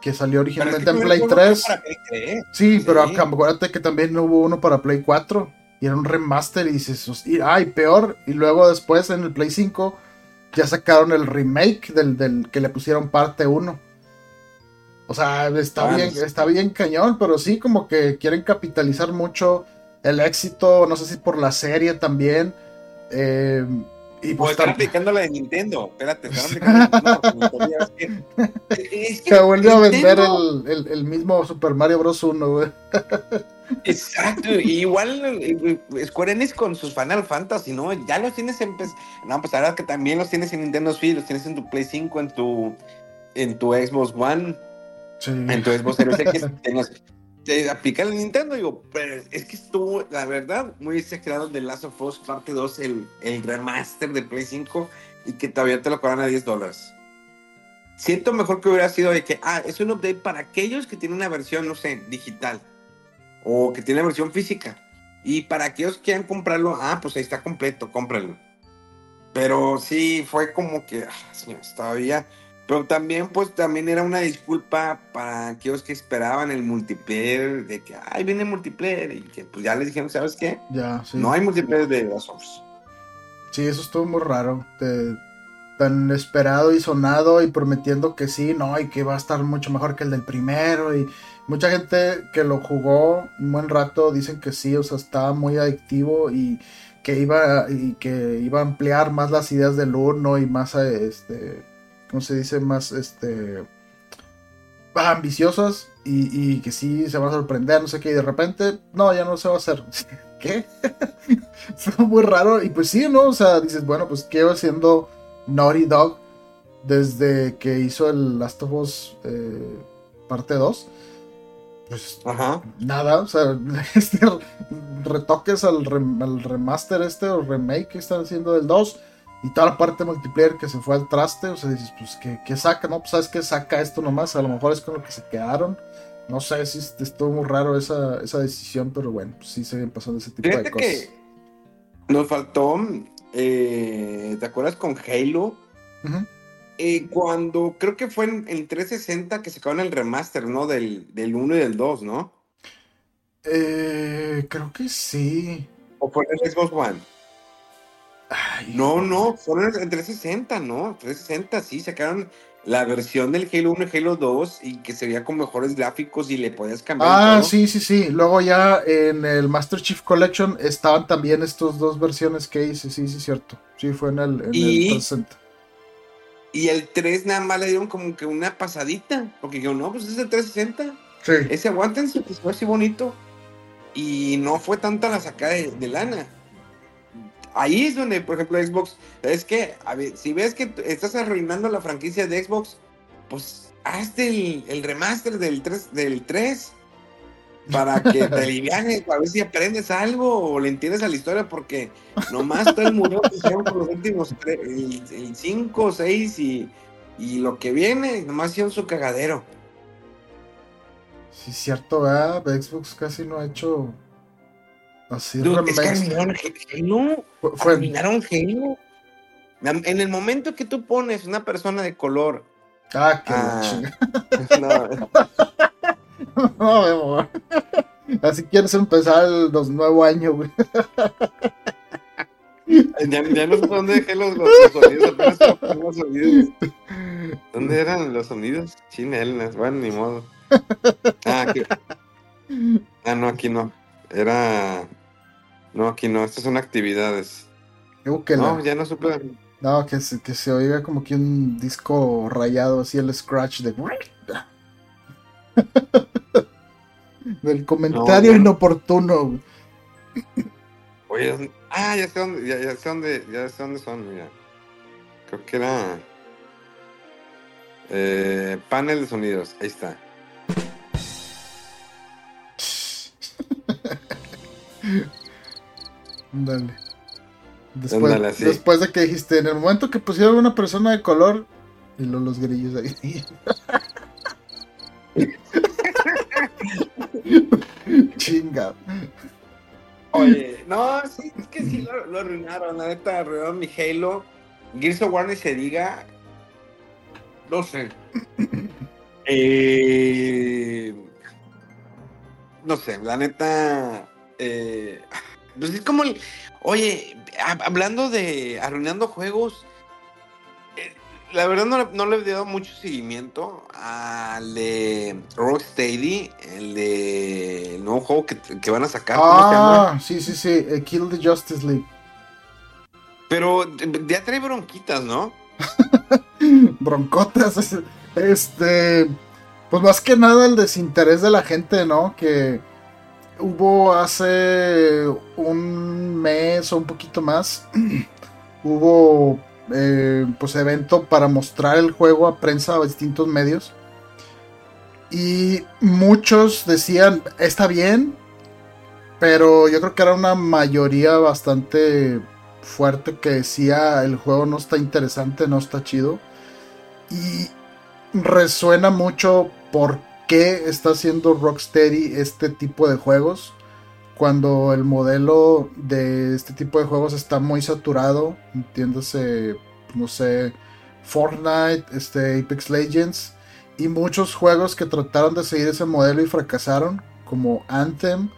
que salió originalmente en Play 3. Sí, pero Sí. acuérdate que también hubo uno para Play 4 y era un remaster y dices, "Hos- y- ay, peor. Y luego después en el Play 5 ya sacaron el remake del, del que le pusieron parte 1. O sea, está Ah, bien, sí. está bien cañón, pero sí como que quieren capitalizar mucho el éxito, no sé si por la serie también. eh, y Pues pues están aplicando la de Nintendo. Espérate, están aplicando la de Nintendo <laughs> Es que se volvió a vender el, el- el mismo Super Mario Bros. 1, güey. <laughs> Exacto, y igual eh, Square Enix con sus Final Fantasy, ¿no? Ya los tienes en... pues, No, pues ahora que también los tienes en Nintendo Switch, los tienes en tu Play 5, en tu, en tu Xbox One, Sí. en tu Xbox Series X, <laughs> tenías- te aplica el Nintendo, digo, pero es que estuvo, la verdad, muy exagerado de Last of Us parte 2, el, el remaster de Play 5, y que todavía te lo cobran a 10 dólares. Siento mejor que hubiera sido de que, ah, es un update para aquellos que tienen una versión, no sé, digital, o que tienen la versión física. Y para aquellos que quieran comprarlo, ah, pues ahí está completo, cómpralo. Pero sí, fue como que, ah, señores, todavía. Pero también, pues también era una disculpa para aquellos que esperaban el multiplayer, de que, ay, viene el multiplayer, y que pues ya les dijeron, ¿sabes qué? Ya, sí. No hay multiplayer de Us. Sí, eso estuvo muy raro. de- tan esperado y sonado y prometiendo que sí, no, y que va a estar mucho mejor que el del primero. Y mucha gente que lo jugó un buen rato dicen que sí, o sea, estaba muy adictivo y que iba, y que iba a ampliar más las ideas del uno y más, eh, este, ¿cómo se dice? Más, este, ambiciosas y, y que sí se va a sorprender, no sé qué, y de repente, no, ya no se va a hacer. <laughs> ¿Qué? <laughs> Fue muy raro. Y pues sí, ¿no? O sea, dices, bueno, pues ¿qué va haciendo Naughty Dog desde que hizo el Last of Us eh, parte 2? Pues Ajá. nada, o sea, <laughs> este, retoques al, rem- al remaster este o remake que están haciendo del 2 y toda la parte multiplayer que se fue al traste, o sea, dices, pues, ¿qué, qué saca? No, pues, ¿sabes qué saca esto nomás? A lo mejor es con lo que se quedaron. No sé si est- estuvo muy raro esa, esa decisión, pero bueno, pues sí se pasando ese tipo de cosas. que nos faltó, eh, ¿te acuerdas con Halo? Eh, cuando creo que fue en, en 360 que sacaron el remaster, ¿no? Del, del 1 y del 2, ¿no? Eh, creo que sí. ¿O fue en el Xbox One? Ay, No, no, fueron en 360, ¿no? 360, sí, sacaron la versión del Halo 1 y Halo 2 y que se veía con mejores gráficos y le podías cambiar. Ah, todo. sí, sí, sí. Luego ya en el Master Chief Collection estaban también estas dos versiones que hice. Sí, sí, cierto. Sí, fue en el, en el Y- 360. Y el 3 nada más le dieron como que una pasadita, porque yo no, pues es el 360. Sí. Ese aguántense, que ve así bonito. Y no fue tanta la sacada de, de lana. Ahí es donde, por ejemplo, Xbox, es que, a ver, si ves que estás arruinando la franquicia de Xbox, pues hazte el, el remaster del 3, del 3 para que te <laughs> alivianes, a ver si aprendes algo o le entiendes a la historia, porque nomás todo el mundo hicieron con los últimos tres, el 5, 6 y, y lo que viene, nomás hicieron su cagadero. Sí, cierto, ¿verdad? Xbox casi no ha hecho así Dude, es que remakes. arruinaron Halo. Fue- fue- Arruinaron Halo. En el momento que tú pones una persona de color. Ah, la Ah. <laughs> no, No, Memo. Así quieres empezar los nuevo año, güey. ya, ya no sé dónde dejé los, los- los sonidos. apenas los sonidos. ¿Dónde eran los sonidos? Chinelas. Bueno, ni modo. Ah, aquí. Ah, no, aquí no. Era. No, aquí no. Estas son actividades. Que No, ya no supe. No, que se, que se oiga como que un disco rayado, así el scratch de. <laughs> Del comentario No, no. inoportuno. Oye, ah, ya sé dónde, ya, ya sé dónde, ya sé dónde son, mira. Creo que era eh, panel de sonidos, ahí está. <laughs> Dale. Después, Ándale, después de que dijiste, en el momento que pusieron una persona de color, y los grillos ahí. <laughs> Chinga. Oye, no, sí, es que sí lo, lo arruinaron, la neta, arruinaron mi Halo. Gears of War ni se diga. No sé. Eh, no sé, la neta. eh, pues es como el. Oye, hab- hablando de arruinando juegos. eh, La verdad no, no le he dado mucho seguimiento al de Rocksteady, el de el nuevo juego que, que van a sacar. Ah, sí, sí, sí. eh, Kill the Justice League. Pero eh, ya trae bronquitas, ¿no? <laughs> Broncotas. Este. Pues más que nada el desinterés de la gente, ¿no? Que hubo hace un mes o un poquito más. <clears throat> hubo eh, pues evento para mostrar el juego a prensa a distintos medios. Y muchos decían, está bien, pero yo creo que era una mayoría bastante fuerte que decía el juego no está interesante, no está chido. Y resuena mucho por qué está haciendo Rocksteady este tipo de juegos. Cuando el modelo de este tipo de juegos está muy saturado, entiéndase, no sé, Fortnite, este, Apex Legends y muchos juegos que trataron de seguir ese modelo y fracasaron, como Anthem,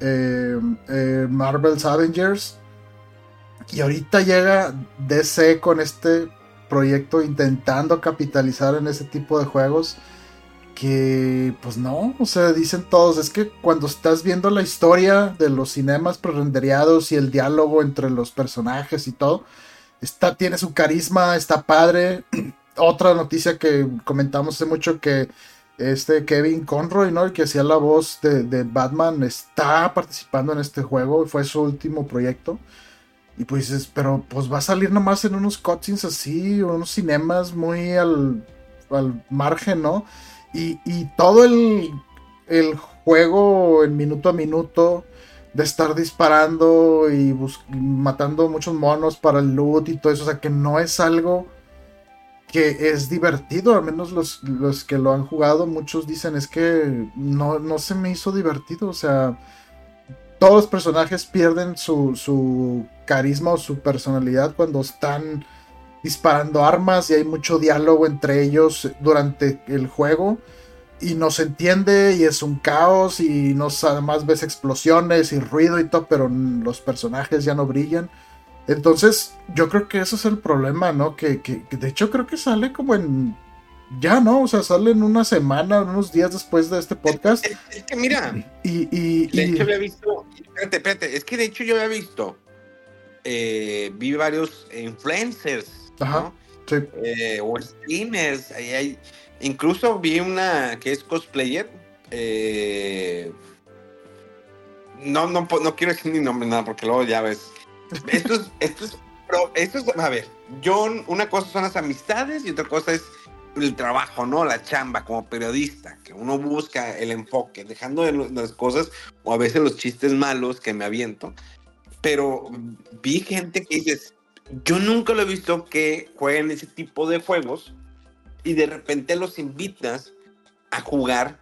eh, eh, Marvel's Avengers. Y ahorita llega DC con este proyecto intentando capitalizar en ese tipo de juegos que pues no, o sea, dicen todos, es que cuando estás viendo la historia de los cinemas prerenderiados y el diálogo entre los personajes y todo, está, tiene su carisma, está padre. <clears throat> Otra noticia que comentamos hace mucho que este Kevin Conroy, ¿no? El que hacía la voz de, Batman, está participando en este juego, fue su último proyecto. Y pues dices, pero pues va a salir nomás en unos cutscenes así, unos cinemas muy al, al margen, ¿no? Y, todo el, juego en minuto a minuto de estar disparando y matando muchos monos para el loot y todo eso, o sea que no es algo que es divertido, al menos los, los que lo han jugado, muchos dicen es que no, no se me hizo divertido, o sea, todos los personajes pierden su, su carisma o su personalidad cuando están disparando armas y hay mucho diálogo entre ellos durante el juego y no se entiende y es un caos y no además ves explosiones y ruido y todo, pero los personajes ya no brillan. Entonces, yo creo que eso es el problema, ¿no? Que, que, que de hecho creo que sale como en... Ya, ¿no? O sea, sale en una semana, unos días después de este podcast. Es, es que mira, Y... y, de y- hecho había visto, espérate, espérate, es que de hecho yo había visto, eh, vi varios influencers, Ajá. ¿no? sí. Eh, o streamers, ahí hay- incluso vi una que es cosplayer, eh, no, no, no quiero decir ni nombre, nada, porque luego ya ves. Esto es, <laughs> esto es, esto es, a ver, yo, una cosa son las amistades y otra cosa es el trabajo, ¿no? La chamba como periodista, que uno busca el enfoque, dejando de las cosas o a veces los chistes malos que me aviento. Pero vi gente que dices, yo nunca lo he visto que jueguen ese tipo de juegos y de repente los invitas a jugar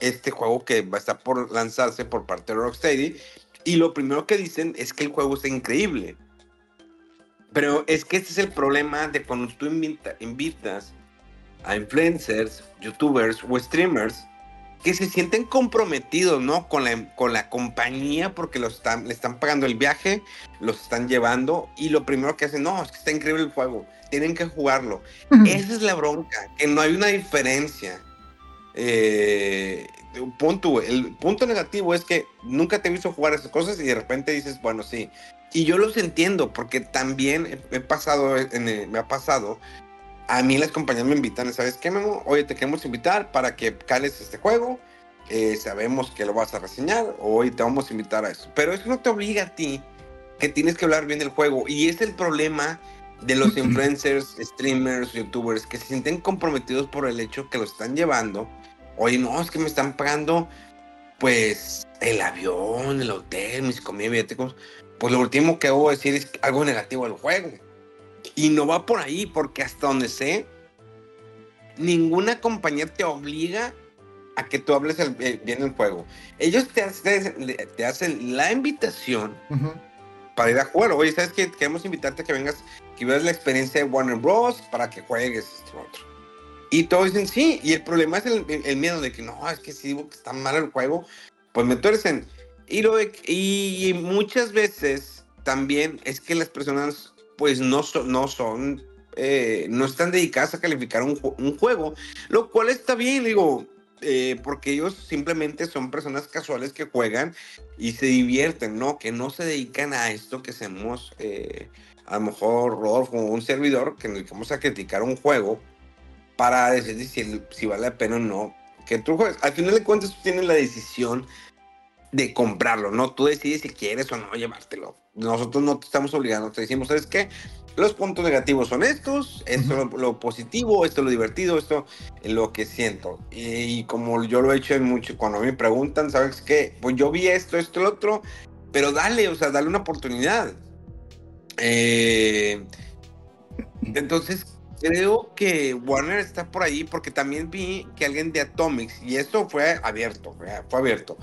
este juego que va a estar por lanzarse por parte de Rocksteady y lo primero que dicen es que el juego está increíble. Pero es que este es el problema de cuando tú invita- invitas a influencers, youtubers o streamers que se sienten comprometidos, ¿no? Con la, con la compañía porque los están, le están pagando el viaje, los están llevando y lo primero que hacen, no, es que está increíble el juego, tienen que jugarlo. Esa es la bronca, que no hay una diferencia. Eh, un punto, el punto negativo es que nunca te he visto jugar esas cosas y de repente dices, bueno, sí, Y yo los entiendo, porque también he pasado, en me ha pasado, a mí las compañías me invitan, ¿sabes qué, Memo? Oye, te queremos invitar para que cales este juego, eh, sabemos que lo vas a reseñar, hoy te vamos a invitar a eso. Pero eso no te obliga a ti que tienes que hablar bien del juego. Y es el problema de los <clears throat> influencers, streamers, youtubers, que se sienten comprometidos por el hecho que lo están llevando. Oye, no, es que me están pagando, pues, el avión, el hotel, mis comidas. Pues lo último que hago decir es algo negativo al juego. Y no va por ahí, porque hasta donde sé, ninguna compañía te obliga a que tú hables bien el juego. Ellos te hacen, te hacen la invitación para ir a jugar. Oye, ¿sabes qué? Queremos invitarte a que vengas, que veas la experiencia de Warner Bros. para que juegues esto otro. Y todos dicen sí, y el problema es el, miedo de que no, es que si digo que está mal el juego, pues me tuercen. Y, lo y muchas veces también es que las personas pues no, no son, eh, no están dedicadas a calificar un, un, juego, lo cual está bien, digo, eh, porque ellos simplemente son personas casuales que juegan y se divierten, ¿no? Que no se dedican a esto que hacemos, eh, a lo mejor Rodolfo, un servidor, que nos dedicamos a criticar un juego para decir si, si vale la pena o no que tú juegues. Al final de cuentas, tú tienes la decisión de comprarlo, ¿no? Tú decides si quieres o no llevártelo. Nosotros no te estamos obligando, te decimos, ¿sabes qué? Los puntos negativos son estos, esto es lo, positivo, esto es lo divertido, esto es lo que siento. Y, como yo lo he hecho en mucho, cuando me preguntan, ¿sabes qué? Pues yo vi esto, esto, lo otro, pero dale, o sea, dale una oportunidad. Eh, entonces, creo que Warner está por ahí porque también vi que alguien de Atomics, y esto fue abierto, fue abierto,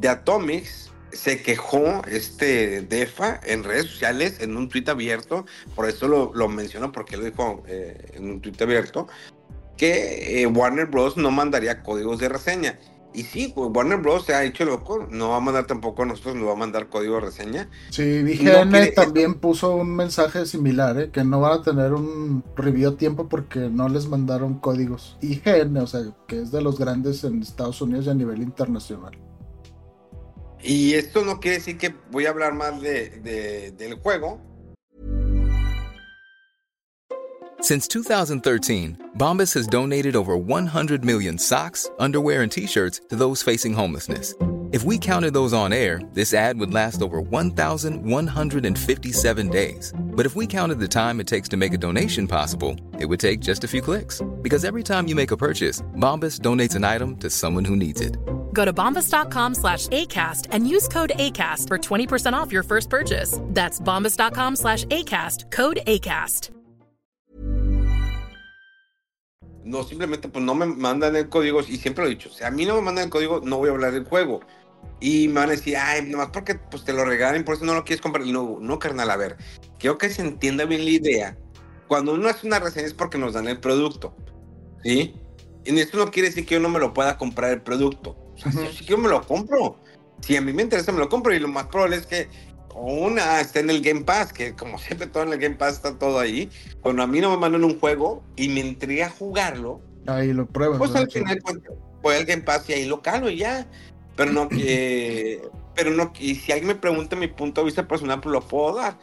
de Atomics se quejó este DEFA en redes sociales, en un tuit abierto, por eso lo, lo menciono porque lo dijo eh, en un tuit abierto, que eh, Warner Bros. no mandaría códigos de reseña. Y sí, pues Warner Bros. se ha hecho loco, no va a mandar tampoco a nosotros, no va a mandar código de reseña. Sí, IGN también puso un mensaje similar, ¿eh? que no van a tener un review a tiempo porque no les mandaron códigos. IGN, o sea, que es de los grandes en Estados Unidos y a nivel internacional. Y esto no quiere decir que voy a hablar más de, de, del juego. Since 2013, Bombas has donated over 100 million socks, underwear, and t-shirts to those facing homelessness. If we counted those on air, this ad would last over 1,157 days. But if we counted the time it takes to make a donation possible, it would take just a few clicks. Because every time you make a purchase, Bombas donates an item to someone who needs it. Go to bombas.com slash ACAST and use code ACAST for 20% off your first purchase. That's bombas.com slash ACAST, code ACAST. No, simplemente pues no me mandan el código y siempre lo he dicho, si a mí no me mandan el código, no voy a hablar del juego. Y me van a decir, ay, nomás porque pues te lo regalen, por eso no lo quieres comprar. Y no, no, carnal, a ver, quiero que se entienda bien la idea. Cuando uno hace una reseña es porque nos dan el producto, ¿sí? Y esto no quiere decir que yo no me lo pueda comprar el producto si, yo me lo compro, si a mí me interesa, me lo compro. Y lo más probable es que una esté en el Game Pass, que como <laughs> siempre todo en el Game Pass está todo ahí. Cuando a mí no me mandan un juego y me entré a jugarlo, ahí lo pruebas. Pues al final pues, voy al Game Pass y ahí lo calo y ya. Pero no <clears throat> que. pero no, y si alguien me pregunta mi punto de vista personal, pues lo puedo dar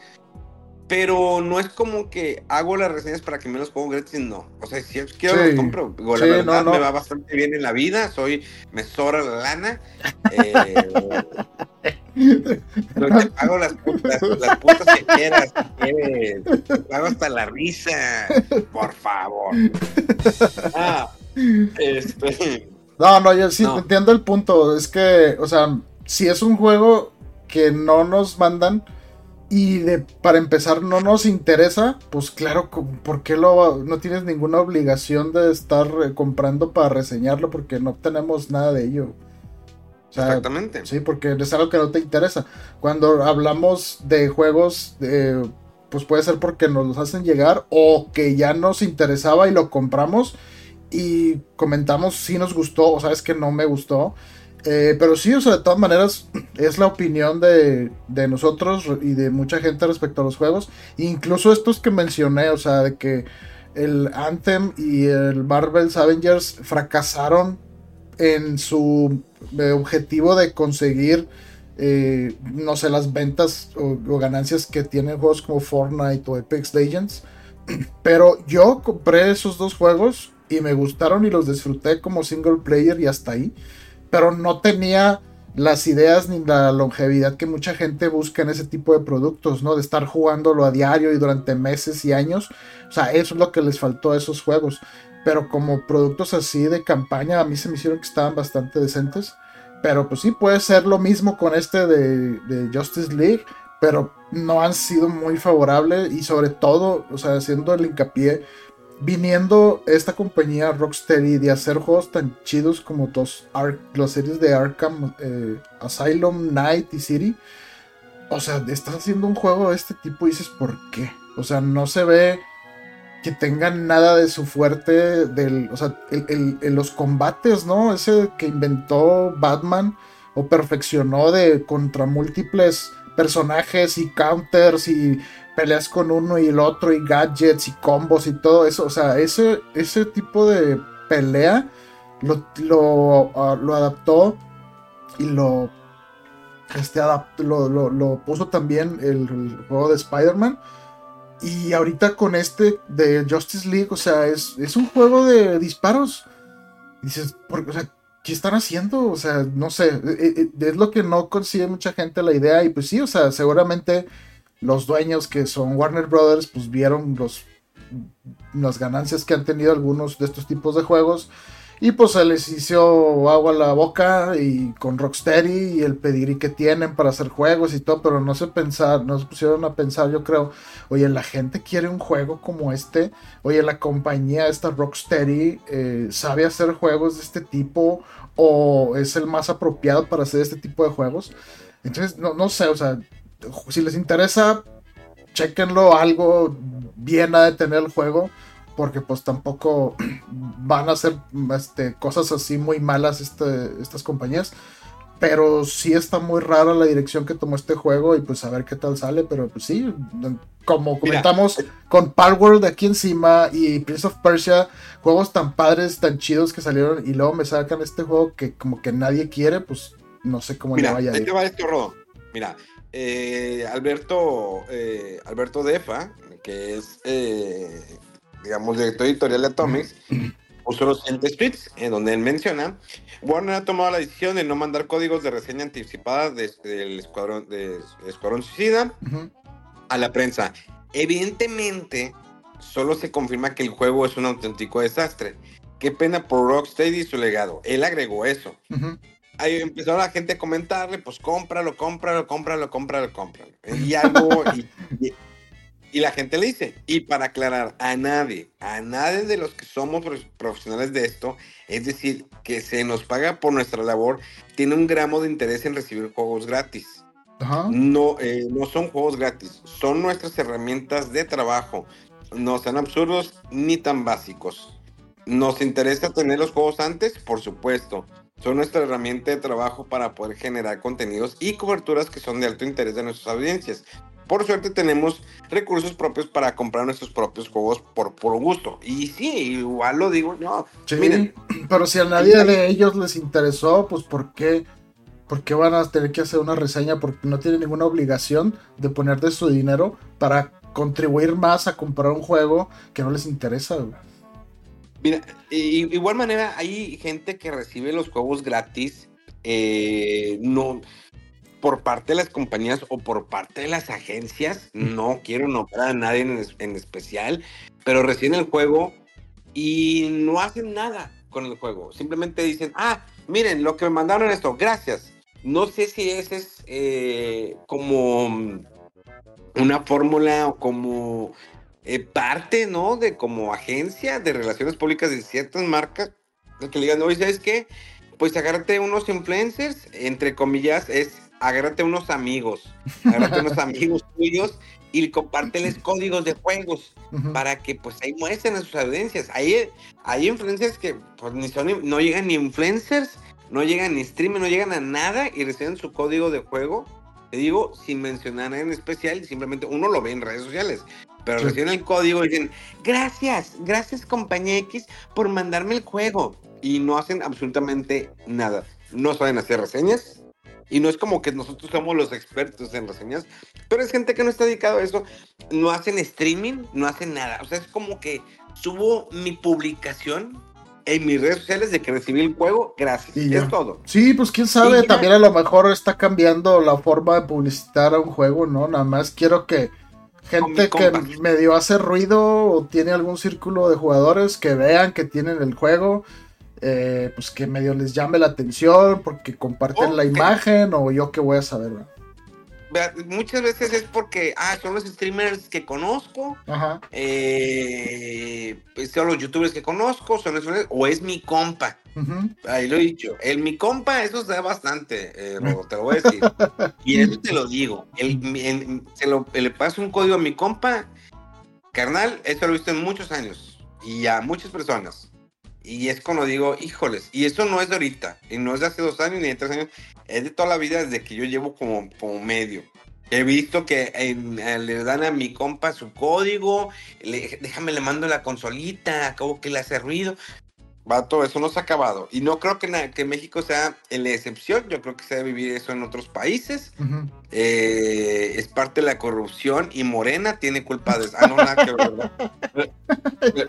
pero no es como que hago las reseñas para que me los pongo gratis, no. O sea, si quiero los compro. la verdad me va bastante bien en la vida, soy, me sobra la lana. Eh, <laughs> no te pago las putas, las putas que quieras, si pago hasta la risa, por favor. Ah, este. No, no, yo sí entiendo el punto. Es que, o sea, si es un juego que no nos mandan y de, para empezar no nos interesa, pues claro, ¿por qué lo, no tienes ninguna obligación de estar eh, comprando para reseñarlo? Porque no tenemos nada de ello. Exactamente. Sí, porque es algo que no te interesa. Cuando hablamos de juegos, pues puede ser porque nos los hacen llegar o que ya nos interesaba y lo compramos y comentamos si nos gustó o sabes que no me gustó. Eh, pero sí, o sea, de todas maneras, es la opinión de, de, nosotros y de mucha gente respecto a los juegos. Incluso estos que mencioné, o sea, de que el Anthem y el Marvel's Avengers fracasaron en su eh, objetivo de conseguir eh, no sé, las ventas o, ganancias que tienen juegos como Fortnite o Apex Legends. <clears throat> Pero yo compré esos dos juegos y me gustaron y los disfruté como single player y hasta ahí. Pero no tenía las ideas ni la longevidad que mucha gente busca en ese tipo de productos, ¿no? De estar jugándolo a diario y durante meses y años. O sea, eso es lo que les faltó a esos juegos. Pero como productos así de campaña, a mí se me hicieron que estaban bastante decentes. Pero pues sí, puede ser lo mismo con este de, Justice League, pero no han sido muy favorables y sobre todo, o sea, haciendo el hincapié, viniendo esta compañía Rocksteady de hacer juegos tan chidos como dos las series de Arkham, eh, Asylum, Night y City. O sea, estás haciendo un juego de este tipo y dices, ¿por qué? O sea, no se ve que tengan nada de su fuerte, del, o sea, el, los combates, ¿no? Ese que inventó Batman o perfeccionó de contra múltiples personajes y counters y peleas con uno y el otro y gadgets y combos y todo eso. O sea, ese, ese tipo de pelea lo, lo, ah, adaptó y lo, este, lo, lo, puso también el, el juego de Spider-Man. Y ahorita con este de Justice League, o sea, es, es un juego de disparos. dices, o sea, ¿qué están haciendo? O sea, no sé, e, e, es lo que no consigue mucha gente la idea. Y pues sí, o sea, seguramente los dueños que son Warner Brothers, pues vieron los, las ganancias que han tenido algunos de estos tipos de juegos y pues se les hizo agua a la boca y con Rocksteady y el pedigrí que tienen para hacer juegos y todo, pero no se pensar, no se pusieron a pensar, yo creo, oye, la gente quiere un juego como este, oye, la compañía esta Rocksteady eh, sabe hacer juegos de este tipo o es el más apropiado para hacer este tipo de juegos. Entonces, no, no sé, o sea, si les interesa, chequenlo, algo bien a de tener el juego porque pues tampoco <clears throat> van a hacer este, cosas así muy malas este, estas compañías. Pero sí está muy rara la dirección que tomó este juego y pues a ver qué tal sale. Pero pues sí, como comentamos eh, con de aquí encima y Prince of Persia, juegos tan padres, tan chidos que salieron y luego me sacan este juego que como que nadie quiere, pues no sé cómo le vaya a ir. va esto, Mira, eh, Alberto, eh, Alberto Defa, que es digamos, director editorial de Atomics, <clears throat> puso los siguientes tweets en donde él menciona, Warner ha tomado la decisión de no mandar códigos de reseña anticipada del escuadrón, de, escuadrón Suicida a la prensa. Evidentemente, solo se confirma que el juego es un auténtico desastre. Qué pena por Rocksteady y su legado. Él agregó eso. Ahí empezó la gente a comentarle, pues cómpralo, cómpralo, cómpralo, cómpralo, cómpralo. Y algo, y, y la gente le dice, y para aclarar, a nadie, a nadie de los que somos profesionales de esto, es decir, que se nos paga por nuestra labor, tiene un gramo de interés en recibir juegos gratis. No, eh, no son juegos gratis, son nuestras herramientas de trabajo. No sean absurdos ni tan básicos. ¿Nos interesa tener los juegos antes? Por supuesto. Son nuestra herramienta de trabajo para poder generar contenidos y coberturas que son de alto interés de nuestras audiencias. Por suerte tenemos recursos propios para comprar nuestros propios juegos por puro gusto. Y sí, igual lo digo, no. miren, pero si a nadie de ellos les interesó, pues ¿por qué? ¿Por qué van a tener que hacer una reseña? Porque no tienen ninguna obligación de poner de su dinero para contribuir más a comprar un juego que no les interesa. Mira, igual manera hay gente que recibe los juegos gratis. Eh, no, por parte de las compañías o por parte de las agencias, no quiero nombrar a nadie en, especial, pero recién el juego y no hacen nada con el juego. Simplemente dicen, ah, miren, lo que me mandaron esto, gracias. No sé si ese es eh, como una fórmula o como eh, parte, ¿no? De como agencia de relaciones públicas de ciertas marcas, que le digan, oye, ¿sabes qué? Pues agárrate unos influencers, entre comillas, es agárrate unos amigos, agárrate unos <laughs> amigos tuyos y compárteles códigos de juegos para que pues ahí muestren a sus audiencias. Hay, hay influencers que pues ni son, no llegan ni influencers, no llegan ni streamers, no llegan a nada y reciben su código de juego. Te digo, sin mencionar en especial, simplemente uno lo ve en redes sociales. Pero reciben el código y dicen, gracias, gracias compañía X por mandarme el juego. Y no hacen absolutamente nada. No saben hacer reseñas, Y no es como que nosotros somos los expertos en reseñas, pero es gente que no está dedicado a eso. No hacen streaming, no hacen nada. O sea, es como que subo mi publicación en mis redes sociales de que recibí el juego, gracias. Y ya. Es todo. Sí, pues quién sabe, también a lo mejor está cambiando la forma de publicitar a un juego, ¿no? Nada más quiero que gente que medio hace ruido o tiene algún círculo de jugadores que vean que tienen el juego, eh, pues que medio les llame la atención porque comparten la Ok. imagen o yo qué voy a saber, ¿verdad? Muchas veces es porque, ah, son los streamers que conozco, Ajá. eh, pues son los youtubers que conozco, son los, o es mi compa. Ahí lo he dicho. El mi compa, eso se da bastante, eh, Robo, te lo voy a decir. <laughs> y eso te lo digo. El- se lo, le paso un código a mi compa, carnal, eso lo he visto en muchos años y a muchas personas. Y es cuando digo, híjoles, y eso no es de ahorita, y no es de hace dos años ni de tres años, es de toda la vida desde que yo llevo como, como medio. He visto que en- eh, le dan a mi compa su código, le- déjame le mando la consolita, acabo que le hace ruido. Vato, eso no se ha acabado. Y no creo que, na- que México sea la excepción. Yo creo que se debe vivir eso en otros países. Eh, es parte de la corrupción y Morena tiene culpa de eso. Ah, no, nada que ver,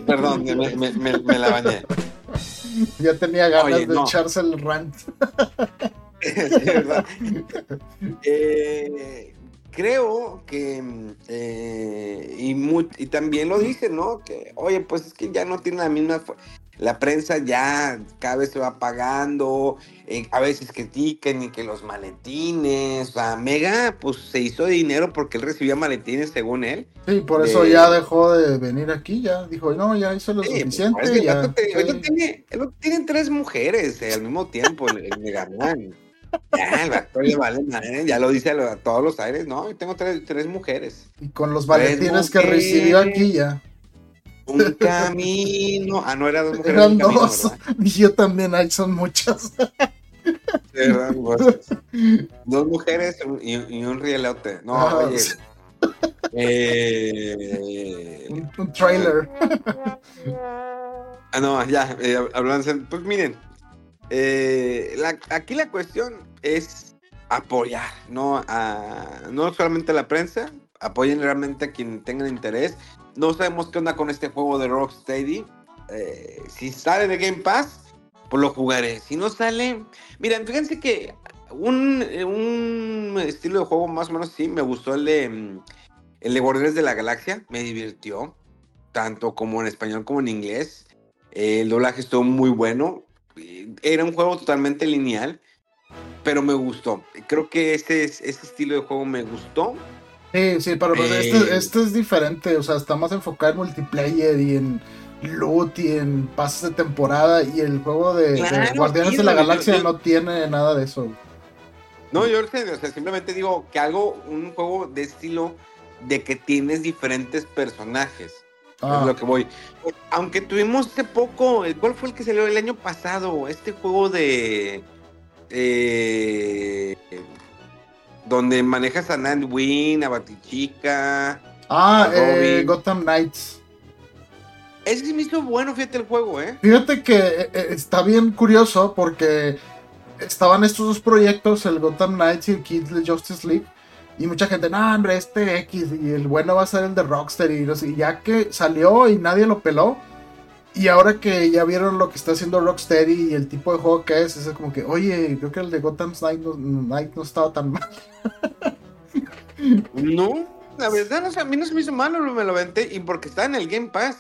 Perdón, me, me- me- me la bañé. Ya tenía ganas Oye, de no. echarse el rant. <laughs> Sí, ¿verdad? Eh, creo que eh, y, mu- y también lo dicen, ¿no? Que oye, pues es que ya no tiene la misma la prensa ya cada vez se va pagando, eh, a veces critican y que los maletines, o sea, Mega pues se hizo de dinero porque él recibía maletines según él. Sí, por eso ya dejó de venir aquí, ya dijo, no, ya hizo lo suficiente. pues, es que el ya, vato te- sí. el vato tiene, el vato tiene tres mujeres eh, al mismo tiempo, el, el Megaman. Ya, el vato le vale madre, ya lo dice a, todos los aires, no, yo tengo tres, tres mujeres. Y con los maletines que recibió aquí ya. Un camino. Ah, no, era dos mujeres. Eran camino, dos. <laughs> Y yo también, ahí son muchas. Eran dos. Dos mujeres y, y un rielote. No, Ah, oye. sí. Eh, Un, un trailer. Ah, no, ya, eh, hablando Pues miren, eh, la- aquí la cuestión es apoyar, ¿no? A, no solamente a la prensa, apoyen realmente a quien tengan interés. No sabemos qué onda con este juego de Rocksteady. Eh, si sale de Game Pass, pues lo jugaré. Si no sale, miren, fíjense que un, eh, un estilo de juego más o menos sí, me gustó el de, mm, el de de la Galaxia, me divirtió, tanto como en español como en inglés. El doblaje estuvo muy bueno. Eh, Era un juego totalmente lineal, pero me gustó. Creo que ese, es- ese estilo de juego me gustó. Sí, sí, pero pues Eh. este, este es diferente. O sea, está más enfocado en multiplayer y en loot y en pases de temporada. Y el juego de, Guardianes de la Galaxia yo- no tiene nada de eso. No, yo o sea, simplemente digo que algo, un juego de estilo de que tienes diferentes personajes. Ah, Es lo que voy. Aunque tuvimos hace poco, el- ¿cuál fue el que salió el año pasado? Este juego de. eh, donde manejas a Nightwing, a Batichica. Ah, a eh. Gotham Knights. Ese se me hizo bueno, fíjate el juego, ¿eh? Fíjate que eh, eh, está bien curioso porque estaban estos dos proyectos, el Gotham Knights y el Kids Justice League. Y mucha gente, no, hombre, este X y el bueno va a ser el de Rockstar. Y, no sé, y ya que salió y nadie lo peló. Y ahora que ya vieron lo que está haciendo Rocksteady y el tipo de juego que es, es como que, oye, creo que el de Gotham Knight no, Knight no estaba tan mal. <laughs> No, la verdad, no sé, a mí no se me hizo malo, me lo aventé. Y porque está en el Game Pass.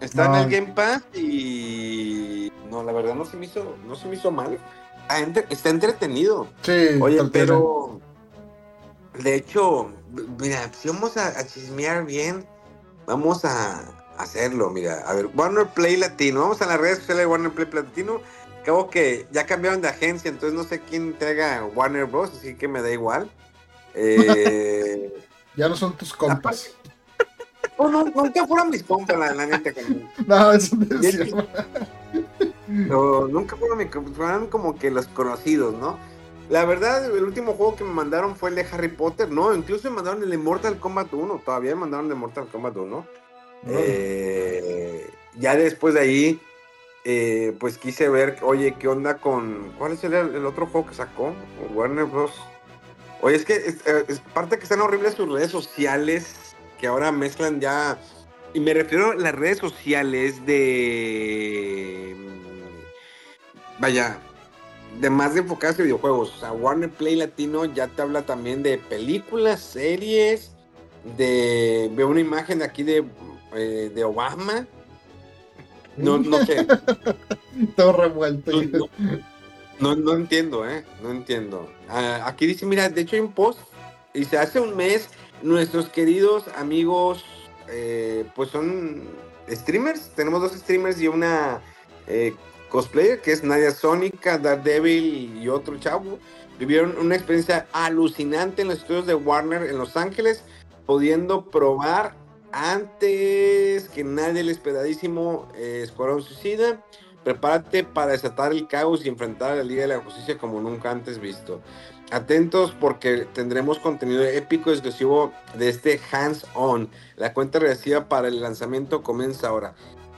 Está No. en el Game Pass y. No, la verdad no se me hizo, no se me hizo mal. Ah, Está entretenido. Sí, Oye, pero. De hecho, mira, si vamos a, a chismear bien, vamos a hacerlo. Mira, a ver, Warner Play Latino. Vamos a las redes sociales de Warner Play Latino. Acabo que ya cambiaron de agencia, entonces no sé quién entrega Warner Bros. Así que me da igual. <laughs> Eh, Ya no son tus compas. no, no, nunca fueron mis compas, la, la neta. como- <laughs> No, eso no nunca fueron, mi- fueron como que los conocidos, ¿no? La verdad, el último juego que me mandaron fue el de Harry Potter, ¿no? Incluso me mandaron el de Mortal Kombat 1, todavía me mandaron el de Mortal Kombat 1. Eh, ya después de ahí, eh, pues quise ver, oye, ¿qué onda con. ¿Cuál es el, otro juego que sacó? Warner Bros. Oye, es que eh, es parte que están horribles sus redes sociales, que ahora mezclan ya. Y me refiero a las redes sociales de. mm, Vaya, de más de enfocarse en videojuegos. O sea, Warner Play Latino ya te habla también de películas, series, de. Veo una imagen aquí de, eh, de Obama. <laughs> No, no sé. Todo revuelto. No, no, entiendo, ¿eh? No entiendo. Ah, aquí dice, mira, de hecho hay un post. Dice, hace un mes nuestros queridos amigos, eh, pues son streamers. Tenemos dos streamers y una eh, cosplayer, que es Nadia Sónica, Daredevil y otro chavo. Vivieron una experiencia alucinante en los estudios de Warner en Los Ángeles, pudiendo probar antes que nadie el esperadísimo eh, Escuadrón Suicida. Prepárate para desatar el caos y enfrentar a la Liga de la Justicia como nunca antes visto. Atentos porque tendremos contenido épico exclusivo de este Hands On. La cuenta regresiva para el lanzamiento comienza ahora.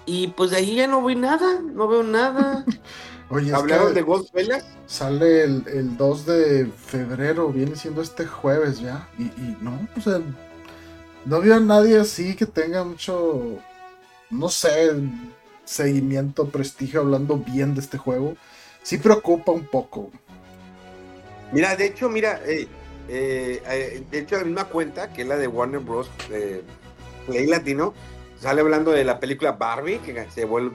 Y pues de ahí ya no vi nada, no veo nada. <laughs> Oye, es Hablaron que de Ghost Velas. sale el, el 2 de febrero, viene siendo este jueves ya. Y, y no, o sea, no veo a nadie así que tenga mucho, no sé, seguimiento, prestigio hablando bien de este juego. Sí preocupa un poco. Mira, de hecho, mira, eh, eh, eh, de hecho la misma cuenta, que es la de Warner Bros. de Play Latino, sale hablando de la película Barbie, que se llevó el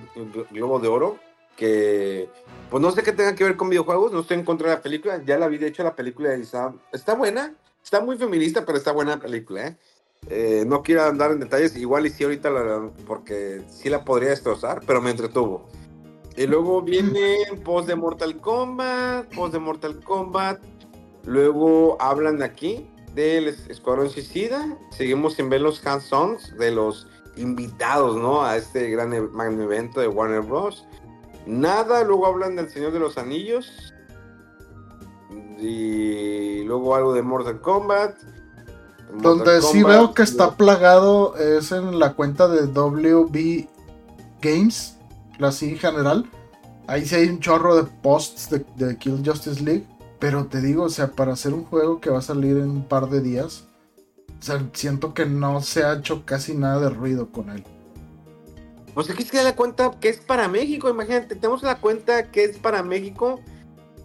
Globo de Oro, que pues no sé qué tenga que ver con videojuegos, no estoy en contra de la película, ya la vi, de hecho la película está, está buena, está muy feminista, pero está buena la película, ¿eh? Eh, no quiero andar en detalles, igual y sí ahorita, la- porque sí la podría destrozar, pero me entretuvo. Y luego viene post de Mortal Kombat, post de Mortal Kombat. Luego hablan de aquí del Es- Escuadrón Suicida. Seguimos sin ver los hands-ons de los invitados, ¿no? A este gran e- magno evento de Warner Bros. Nada, luego hablan del Señor de los Anillos. Y luego algo de Mortal Kombat. Donde sí veo que está plagado es en la cuenta de WB Games, la así en general. Ahí sí hay un chorro de posts de, de Kill Justice League. Pero te digo, o sea, para hacer un juego que va a salir en un par de días, o sea, siento que no se ha hecho casi nada de ruido con él. Pues aquí se da la cuenta que es para México, imagínate, tenemos la cuenta que es para México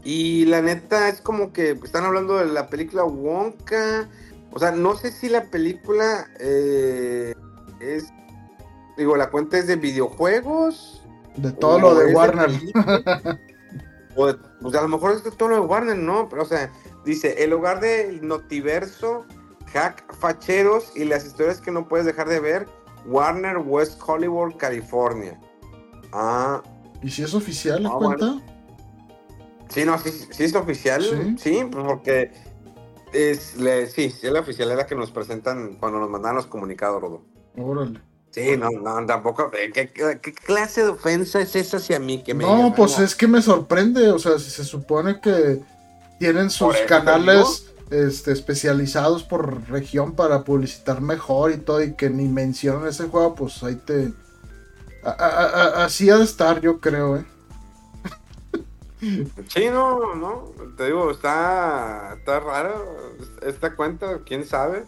y la neta es como que están hablando de la película Wonka, o sea, no sé si la película eh, es, digo, la cuenta es de videojuegos. De todo lo de Warner. o de- pues a lo mejor es de todo lo de Warner, ¿no? Pero, o sea, dice, el hogar del notiverso, hack facheros y las historias que no puedes dejar de ver, Warner West Hollywood, California. Ah, ¿Y si es oficial la Ah, cuenta? sí, no, sí, sí es oficial. Sí. Sí, pues porque es, le- sí, sí es la oficial, es la que nos presentan cuando nos mandan los comunicados, Rodo. Órale. Sí, no, no, tampoco. eh, ¿Qué, qué- qué clase de ofensa es esa hacia mí que me No, pues "Ah, es que me sorprende, o sea, si se supone que tienen sus canales este, especializados por región para publicitar mejor y todo, y que ni mencionan ese juego, pues ahí te... a- a- a- así ha de estar, yo creo, ¿eh? <laughs> Sí, no, no, te digo, está, está raro esta cuenta, quién sabe.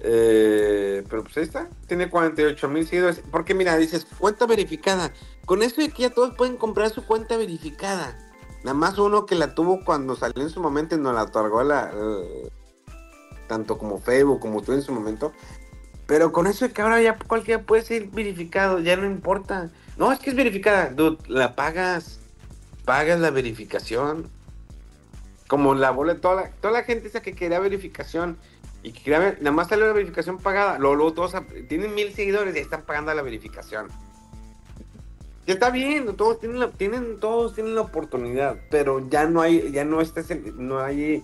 Eh, pero pues ahí está, tiene 48 mil seguidores. Porque mira, dices, cuenta verificada. Con eso de que ya todos pueden comprar su cuenta verificada. Nada más uno que la tuvo cuando salió en su momento y nos la otorgó la, tanto como Facebook como tú en su momento. Pero con eso de que ahora ya cualquiera puede ser verificado, ya no importa. No, es que es verificada, dude, la pagas pagas la verificación. Como la bola, toda la, gente esa que quería verificación y que quería nada más salió la verificación pagada. Luego, todos tienen mil seguidores y están pagando la verificación. Y está bien, todos tienen, la, todos tienen la oportunidad, pero ya no hay, ya no está ese, no hay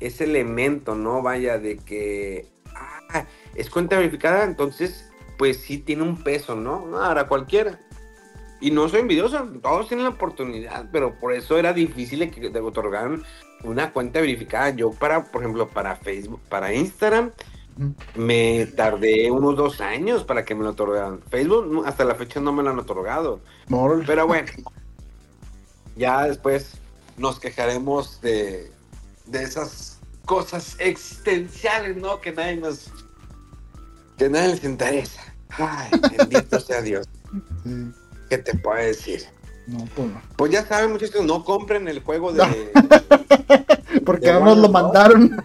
ese elemento, ¿no? Vaya, de que ah, es cuenta verificada, entonces, pues sí tiene un peso, ¿no? Ahora cualquiera. Y no soy envidioso, todos tienen la oportunidad, pero por eso era difícil que te otorgaran una cuenta verificada. Yo para, por ejemplo, para Facebook, para Instagram, me tardé unos dos años para que me lo otorgaran. Facebook hasta la fecha no me lo han otorgado. Pero bueno, ya después nos quejaremos de, de esas cosas existenciales, ¿no? Que nadie nos. que nadie les interesa. Ay, bendito sea Dios. <laughs> ¿Qué te puedo decir? No, pues, pues ya saben, muchachos, no compren el juego de. <laughs> Porque ahora nos lo mandaron.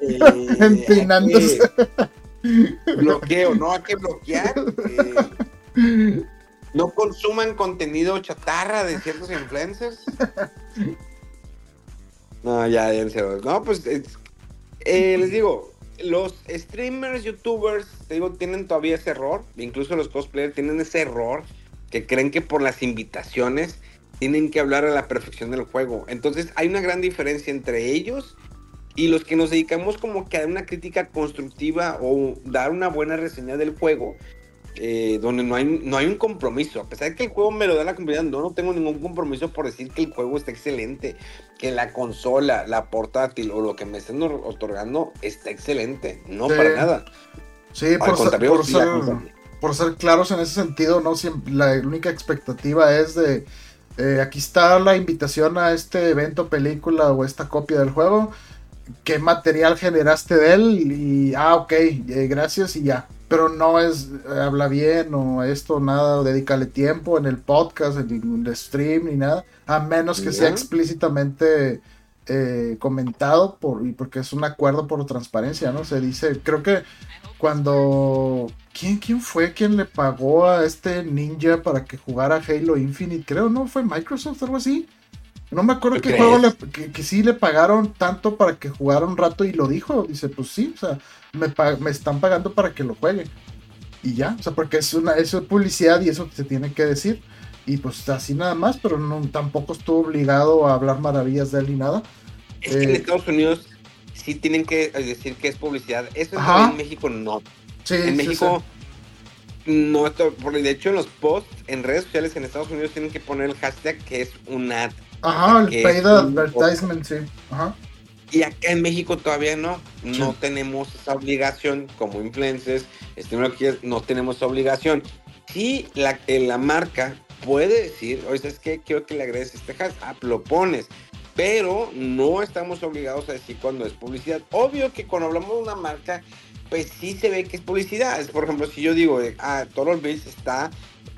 Eh, <laughs> Empinándose. bloqueo, no hay que bloquear. Eh, no consuman contenido chatarra de ciertos influencers. <laughs> No, ya, ya No, pues eh, les digo, los streamers, youtubers, te digo, tienen todavía ese error. Incluso los cosplayers tienen ese error que creen que por las invitaciones tienen que hablar a la perfección del juego. Entonces hay una gran diferencia entre ellos y los que nos dedicamos como que a una crítica constructiva o dar una buena reseña del juego, eh, donde no hay, no hay un compromiso. A pesar de que el juego me lo da la comunidad, no, no tengo ningún compromiso por decir que el juego está excelente, que la consola, la portátil o lo que me estén otorgando está excelente. No para nada. Sí, por, ser, por, ser, claros en ese sentido, no la única expectativa es de eh, aquí está la invitación a este evento, película o esta copia del juego qué material generaste de él y, ah, ok, eh, gracias y ya. Pero no es, eh, habla bien o esto, nada, dedícale tiempo en el podcast, en el stream ni nada, a menos que sea explícitamente eh, comentado por, y porque es un acuerdo por transparencia, ¿no? Se dice, creo que cuando... ¿Quién, ¿Quién fue quien le pagó a este ninja para que jugara Halo Infinite? Creo, ¿no? ¿Fue Microsoft o algo así? No me acuerdo qué juego le, que, sí le pagaron tanto para que jugara un rato y lo dijo. Dice, pues sí, o sea, me, me están pagando para que lo juegue. Y ya, o sea, porque es una eso es publicidad y eso se tiene que decir. Y pues así nada más, pero no, tampoco estuvo obligado a hablar maravillas de él ni nada. Es que en eh, Estados Unidos sí tienen que decir que es publicidad. Eso en México no. Sí, en México no, esto, de hecho en los posts en redes sociales en Estados Unidos tienen que poner el hashtag que es un ad. Ajá, el paid advertisement, sí. Ajá. Y acá en México todavía no, no tenemos esa obligación como influencers, no tenemos esa obligación. Sí, la, la marca puede decir, oye, es que quiero que le agregues este hashtag, lo pones, pero no estamos obligados a decir cuando es publicidad. Obvio que cuando hablamos de una marca, pues sí se ve que es publicidad. Por ejemplo, si yo digo, ah, Toro Bills está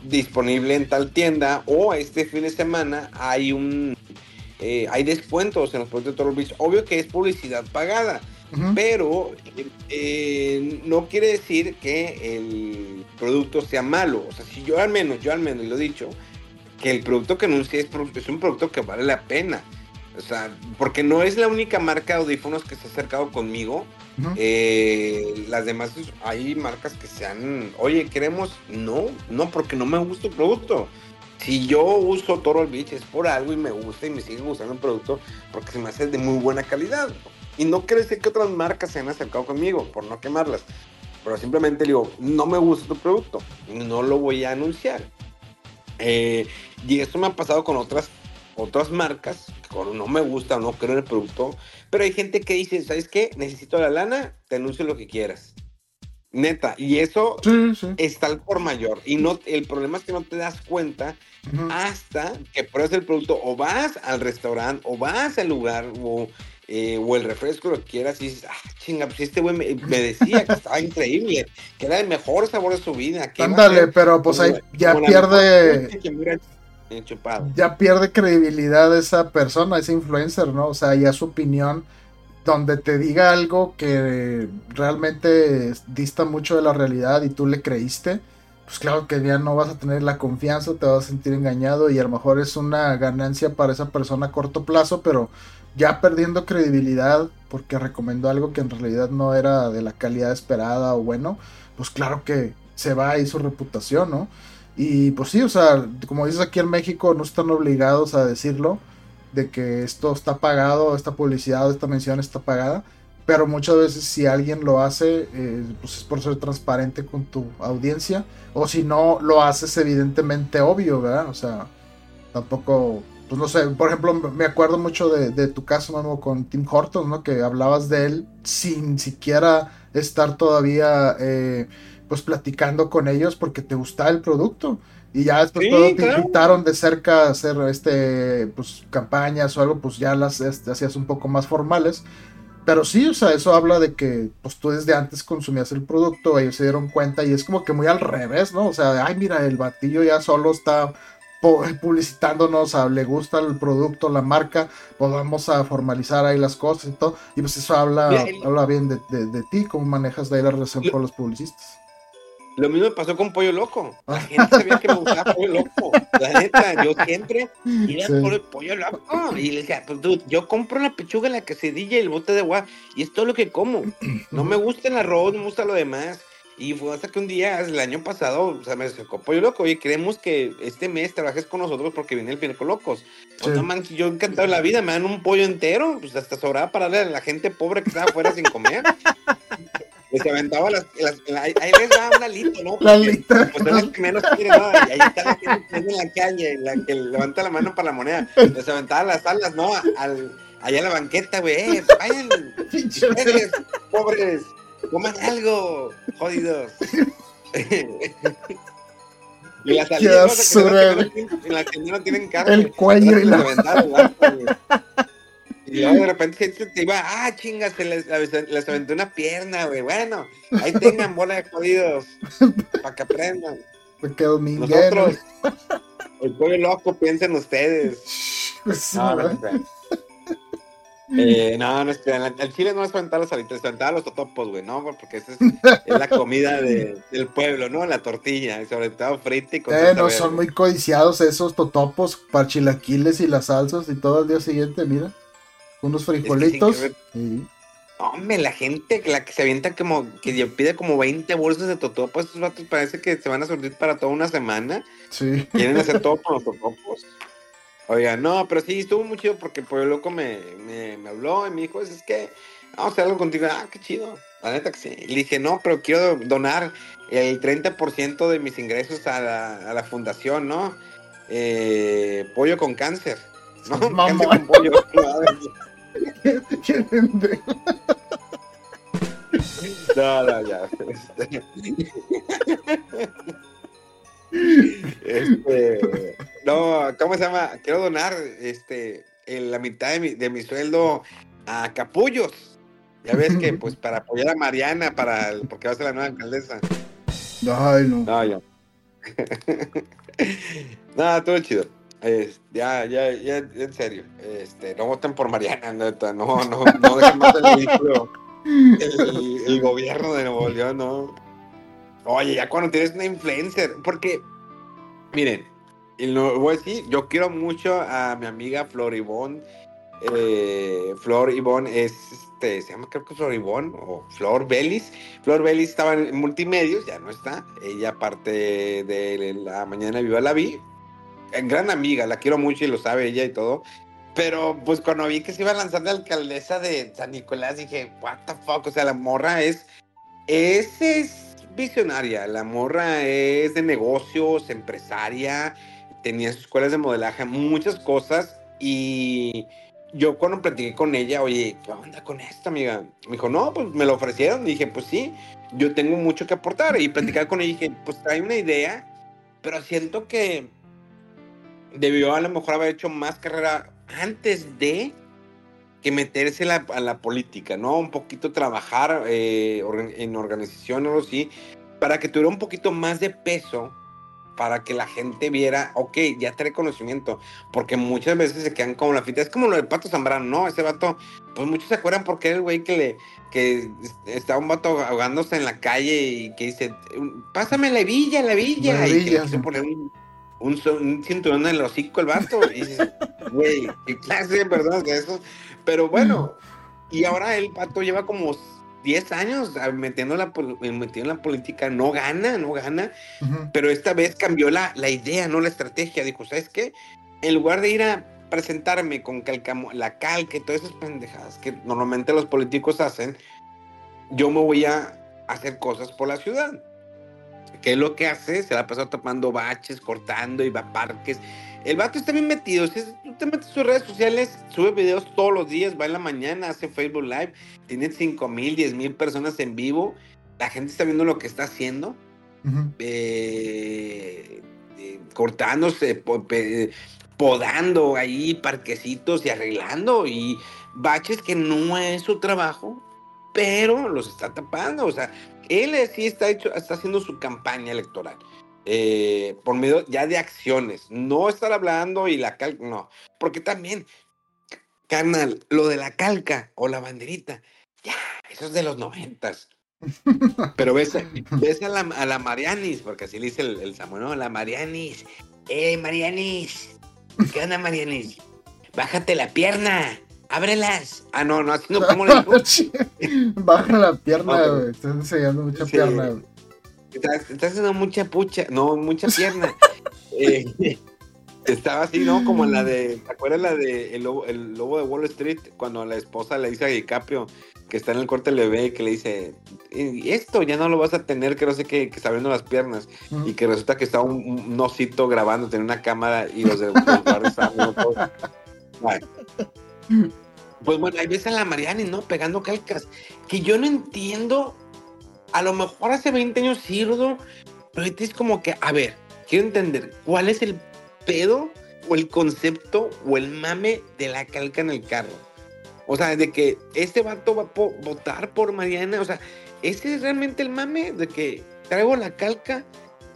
disponible en tal tienda o este fin de semana hay un eh, hay descuentos en los productos de Toro Bills. Obvio que es publicidad pagada, pero eh, no quiere decir que el producto sea malo. O sea, si yo al menos, yo al menos lo he dicho, que el producto que anuncié es, es un producto que vale la pena. O sea, porque no es la única marca de audífonos que se ha acercado conmigo. Eh, las demás, hay marcas que se han, oye, queremos, no, no, porque no me gusta el producto. Si yo uso Toro Beach es por algo y me gusta y me sigue gustando el producto porque se me hace de muy buena calidad. Y no quiere decir que otras marcas se han acercado conmigo, por no quemarlas. Pero simplemente digo, no me gusta tu producto, no lo voy a anunciar. Eh, y esto me ha pasado con otras otras marcas, no me gusta o no creo en el producto, pero hay gente que dice, ¿sabes qué? Necesito la lana, te anuncio lo que quieras. Neta, y eso es tal por mayor. Y no, el problema es que no te das cuenta hasta que pruebas el producto o vas al restaurante o vas al lugar o, eh, o el refresco, lo que quieras, y dices, ah, chinga, pues este güey me, decía que estaba increíble, que era el mejor sabor de su vida. Ándale, pero pues ahí ya pierde ya pierde credibilidad esa persona, ese influencer, ¿no? O sea, ya su opinión, donde te diga algo que realmente dista mucho de la realidad y tú le creíste, pues claro que ya no vas a tener la confianza, te vas a sentir engañado y a lo mejor es una ganancia para esa persona a corto plazo, pero ya perdiendo credibilidad porque recomendó algo que en realidad no era de la calidad esperada o bueno, pues claro que se va ahí su reputación, ¿no? Y pues sí, o sea, como dices aquí en México, no están obligados a decirlo, de que esto está pagado, esta publicidad, esta mención está pagada, pero muchas veces si alguien lo hace, eh, pues es por ser transparente con tu audiencia, o si no lo haces evidentemente obvio, ¿verdad? O sea, tampoco pues no sé, por ejemplo, me acuerdo mucho de, tu caso, Memo, con Tim Hortons, ¿no? Que hablabas de él sin siquiera estar todavía, eh, pues platicando con ellos porque te gustaba el producto. Y ya después Sí, cuando te invitaron de cerca a hacer este, pues, campañas o algo, pues ya las este, hacías un poco más formales. Pero sí, o sea, eso habla de que pues tú desde antes consumías el producto, ellos se dieron cuenta y es como que muy al revés, ¿no? O sea, de, ay, mira, el batillo ya solo está pu- publicitándonos, a- le gusta el producto, la marca, pues vamos a formalizar ahí las cosas y todo. Y pues eso habla, el- habla bien de, de- de ti, cómo manejas de ahí la relación Lo- con los publicistas. Lo mismo me pasó con Pollo Loco. La gente sabía que me gustaba Pollo Loco. La neta, yo siempre iba Sí. por el Pollo Loco. Y le decía, pues dude, yo compro la pechuga, la quesadilla y el bote de agua. Y es todo lo que como. No me gusta el arroz, no me gusta lo demás. Y fue hasta que un día, el año pasado, o sea, me acercó Pollo Loco. Oye, queremos que este mes trabajes con nosotros porque viene el Pineco Locos. Pues Sí. no manches, yo encantado de la vida, me dan un pollo entero. Pues hasta sobraba para darle a la gente pobre que estaba afuera sin comer. Se aventaba las, las- ahí ahí les daba una alita, ¿no? La alita. Pues es la que menos quiere, ¿no? Y ahí está la gente que en la calle, la que levanta la mano para la moneda. Les aventaba las alas, ¿no? Al, allá a la banqueta, güey. Eh, vayan, ustedes, pobres, coman algo, jodidos. <laughs> Y las ¿no? Que no en las que no tienen carne. El cuello y Les la- Y luego de <laughs> repente gente te iba, ah, chinga, se les, les aventó una pierna, güey. Bueno, ahí tengan bola de jodidos, para que aprendan. Quedo mingueno. Nosotros, el pollo loco, piensen ustedes. <laughs> Pues, No, no. Eh, no, no es crean. Al chile no es aventar los alitas, es aventar los totopos, güey, ¿no? Porque esa es, es la comida de- del pueblo, ¿no? La tortilla, sobre todo frita y con Eh, no, son muy codiciados esos totopos para chilaquiles y las salsas y todo el día siguiente, mira. Unos frijolitos. que Hombre, la gente, la que se avienta como, que pide como 20 bolsas de totopos, esos vatos parece que se van a surtir para toda una semana. sí. Quieren hacer <laughs> todo con los totopos. Oiga, no, pero sí, estuvo muy chido porque Pollo Loco me, me, me habló y me dijo, es que vamos a hacer algo contigo. Ah, qué chido. La neta que sí. Y le dije, no, pero quiero donar el 30% de mis ingresos a la, a la fundación, ¿no? Eh, pollo con cáncer. <laughs> ¿No? Cáncer con pollo. <laughs> Qué pendejo. No, no, ya. Este, no, ¿cómo se llama? Quiero donar este, en la mitad de mi, de mi sueldo a Capullos. Ya ves que, pues, para apoyar a Mariana, para el- porque va a ser la nueva alcaldesa. Ay, no. No, ya. <laughs> no, todo chido. Ya, ya, ya, en serio. Este, no voten por Mariana, neta. No, no, no dejen más el ridículo. El, gobierno de Nuevo León, no. Oye, ya cuando tienes una influencer, porque, miren, y lo voy a decir, yo quiero mucho a mi amiga Flor Ivonne. Eh, Flor Ivonne es, este, se llama creo que Flor Ivonne o Flor Belis. Flor Belis estaba en multimedios, ya no está. Ella parte de la mañana viva la vi. Gran amiga, la quiero mucho y lo sabe ella y todo. Pero pues cuando vi que se iba a lanzar de alcaldesa de San Nicolás, dije, what the fuck, o sea, la morra es, es, es visionaria, la morra es de negocios, empresaria, tenía sus escuelas de modelaje, muchas cosas y yo cuando platiqué con ella, oye, ¿qué onda con esto, amiga? Me dijo, no, pues me lo ofrecieron, dije, pues sí, yo tengo mucho que aportar y platicar con ella, dije, pues trae una idea, pero siento que debió a lo mejor haber hecho más carrera antes de que meterse la- a la política, ¿no? Un poquito trabajar eh, en organización o algo así, para que tuviera un poquito más de peso, para que la gente viera, ok, ya trae conocimiento, porque muchas veces se quedan como la fita, es como lo del Pato Zambrano, ¿no? Ese vato, pues muchos se acuerdan porque era el güey que le, que estaba un vato ahogándose en la calle y que dice, pásame la villa, la villa, La y que le villa, quiso poner un, un, cinturón en el hocico el vato, y dices, <laughs> güey, qué clase de personas de eso, pero bueno, y ahora el vato lleva como 10 años ah, metiendo la, metido en la política, no gana, no gana, Ujú. pero esta vez cambió la, la idea, no la estrategia. Dijo, ¿sabes qué? En lugar de ir a presentarme con calcamo- la calca y todas esas pendejadas que normalmente los políticos hacen, yo me voy a hacer cosas por la ciudad. ¿Qué es lo que hace? Se la pasó tapando baches, cortando, iba a parques, El vato está bien metido. Si tú te metes en sus redes sociales, sube videos todos los días, va en la mañana, hace Facebook Live, tiene 5 mil, 10 mil personas en vivo. La gente está viendo lo que está haciendo. Ujú. eh, eh, cortándose, po- pe- podando ahí parquecitos y arreglando y baches que no es su trabajo, pero los está tapando. O sea, él sí está, hecho, está haciendo su campaña electoral. eh, por medio ya de acciones, no estar hablando y la calca, no, porque también, carnal, lo de la calca o la banderita, ya, eso es de los noventas. <laughs> Pero ves, ves a, la, a la Marianis, porque así le dice el, el Samuel, ¿no? La Marianis. ¡Eh, Marianis! ¿Qué onda, Marianis? Bájate la pierna, ábrelas. Ah, no, no, así no, <laughs> ¿cómo le dijo? <laughs> Baja la pierna, Ok. güey. Estás enseñando mucha Sí. pierna, güey. Estás, estás haciendo mucha pucha, no, mucha pierna. <laughs> Eh, estaba así, ¿no? Como la de, ¿te acuerdas la de el lobo, el lobo de Wall Street? Cuando la esposa le dice a DiCaprio que está en el corte le ve que le dice, "Y esto ya no lo vas a tener, que no sé qué, que está abriendo las piernas. Y que resulta que estaba un, un osito grabando, tenía una cámara y los de los estaban. Pues bueno, ahí ves a la Mariani, ¿no? Pegando calcas. Que yo no entiendo. A lo mejor hace 20 años sirvo, pero ahorita es como que, a ver, quiero entender, ¿cuál es el pedo o el concepto o el mame de la calca en el carro? O sea, de que este vato va a votar por Mariana, o sea, ese es realmente el mame de que traigo la calca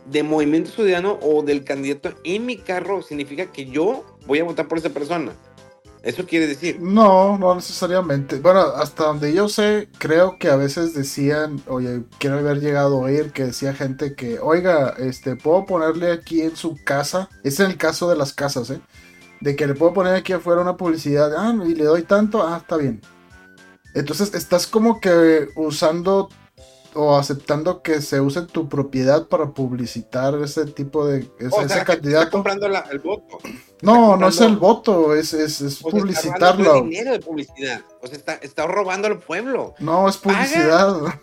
de Movimiento Ciudadano o del candidato en mi carro, significa que yo voy a votar por esa persona. Eso quiere decir. No, no necesariamente. Bueno, hasta donde yo sé, creo que a veces decían, oye, quiero haber llegado a oír que decía gente que, oiga, este, puedo ponerle aquí en su casa. Es el caso de las casas, ¿eh? De que le puedo poner aquí afuera una publicidad, ah, y le doy tanto, ah, está bien. Entonces estás como que usando o aceptando que se use tu propiedad para publicitar ese tipo de ese, O sea, ese que está candidato. comprando la- el voto. No, no es el voto, es, es, es O sea, está publicitarlo. dinero de publicidad. O sea, está, está robando al pueblo. No, es Paga.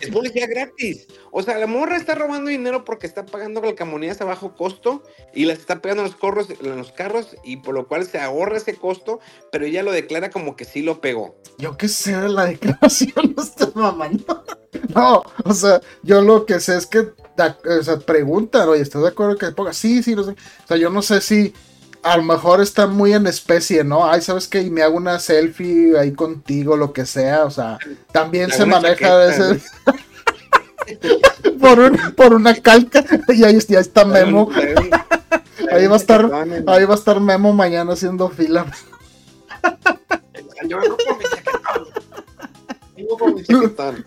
Es publicidad gratis. O sea, la morra está robando dinero porque está pagando calcamonías a bajo costo y las está pegando en los, corros, en los carros y por lo cual se ahorra ese costo, pero ella lo declara como que sí lo pegó. Yo qué sé de la <laughs> declaración, no mamando. No, o sea, yo lo que sé es que o sea, preguntan, oye, ¿estás de acuerdo que ponga? Sí, sí, no sé. O sea, yo no sé si a lo mejor está muy en especie, ¿no? Ay, ¿sabes qué? Y me hago una selfie ahí contigo, lo que sea. O sea, también se maneja a veces <laughs> por, un- por una calca. Y ahí, está Memo. <laughs> Ahí va a estar, ahí va a estar Memo mañana haciendo fila. Yo vengo por mi chaquetón. Vengo por mi chaquetón.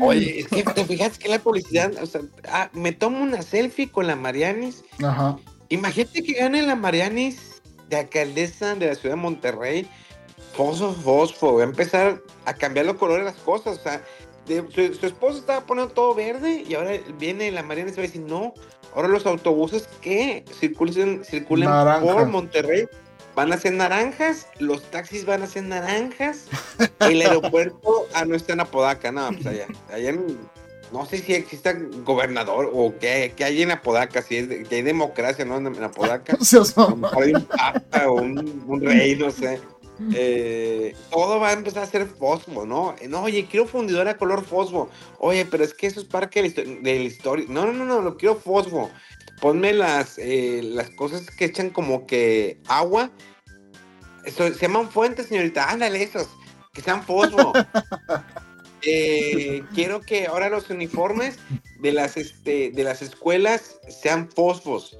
Oye, es que te fijas que la publicidad, o sea, ah, me tomo una selfie con la Marianis. Ajá. Imagínate que gane la Marianis de alcaldesa de la ciudad de Monterrey. Fosfo, fosfo. Va a empezar a cambiar los colores de las cosas. O sea, de- su, su esposo estaba poniendo todo verde y ahora viene la Marianis y va a decir, no, ahora los autobuses que circulen, circulen Naranja. por Monterrey van a ser naranjas, los taxis van a ser naranjas, el aeropuerto, ah, no está en Apodaca, no, pues allá, allá en, no sé si exista gobernador o qué, qué hay en Apodaca, si es de- que hay democracia, ¿no? En, Apodaca, <laughs> hay un papa o un, un rey, no sé. Eh, todo va a empezar a ser fosfo, ¿no? Eh, No, oye, quiero fundidora color fosfo. Oye, pero es que eso es parte de la, histo- de la historia. No, no, no, no, lo quiero fosfo. Ponme las, eh, las cosas que echan como que agua. Eso, se llaman fuentes, señorita. Ándale, esos. Que sean fosfo. <laughs> Eh, quiero que ahora los uniformes de las, este, de las escuelas sean fosfos.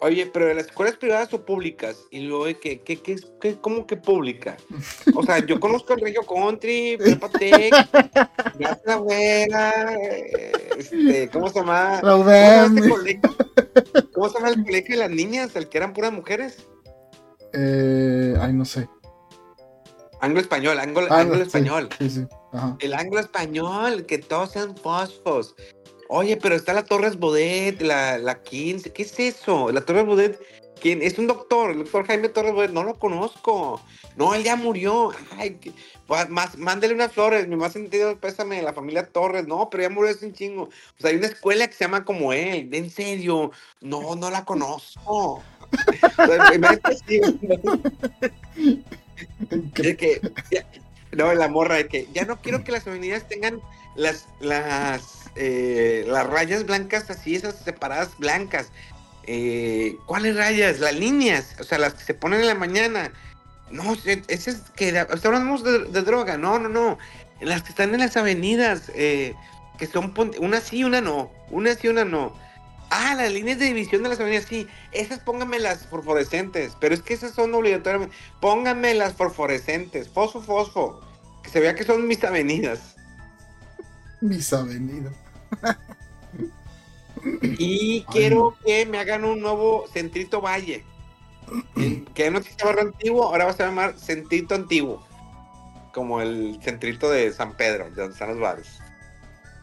Oye, pero de las escuelas privadas o públicas. Y luego, ¿qué, qué, qué, qué- cómo que pública? O sea, yo conozco el Regio Country, Prepa Tech, Plaza Abuela, eh, este, ¿cómo se llama? La ¿Cómo se llama este colegio? ¿Cómo se llama el colegio de las niñas? El que eran puras mujeres. Eh, ay, no sé. Anglo español, anglo, Ah, sí. Sí. El anglo español, que todos sean fosfos. Oye, pero está la Torres Bodet, la, la 15. ¿Qué es eso? La Torres Bodet ¿Quién? Es un doctor, el doctor Jaime Torres Bodet. No lo conozco. No, él ya murió. Ay, que- pues, más, mándele unas flores. Mi más sentido pésame la familia Torres. No, pero ya murió hace un chingo. O sea, hay una escuela que se llama como él. En serio. No, no la conozco. <laughs> <laughs> De que, ya- no, la morra de que ya no quiero que las avenidas tengan las las eh, las rayas blancas así, esas separadas blancas. Eh, ¿Cuáles rayas? Las líneas, o sea, las que se ponen en la mañana. No, se- ese es que o sea, hablamos de, droga. No, no, no. Las que están en las avenidas, eh, que son una sí, una no. Una sí, una no. Ah, las líneas de división de las avenidas, sí. Esas pónganme las fosforescentes. Pero es que esas son obligatoriamente. Pónganme las fosforescentes. Fosfo, fosfo. Que se vea que son mis avenidas. Mis avenidas. Y quiero que me hagan un nuevo Centrito Valle. Que no se llama antiguo, ahora va a llamar Centrito Antiguo. Como el centrito de San Pedro, de donde están los bares.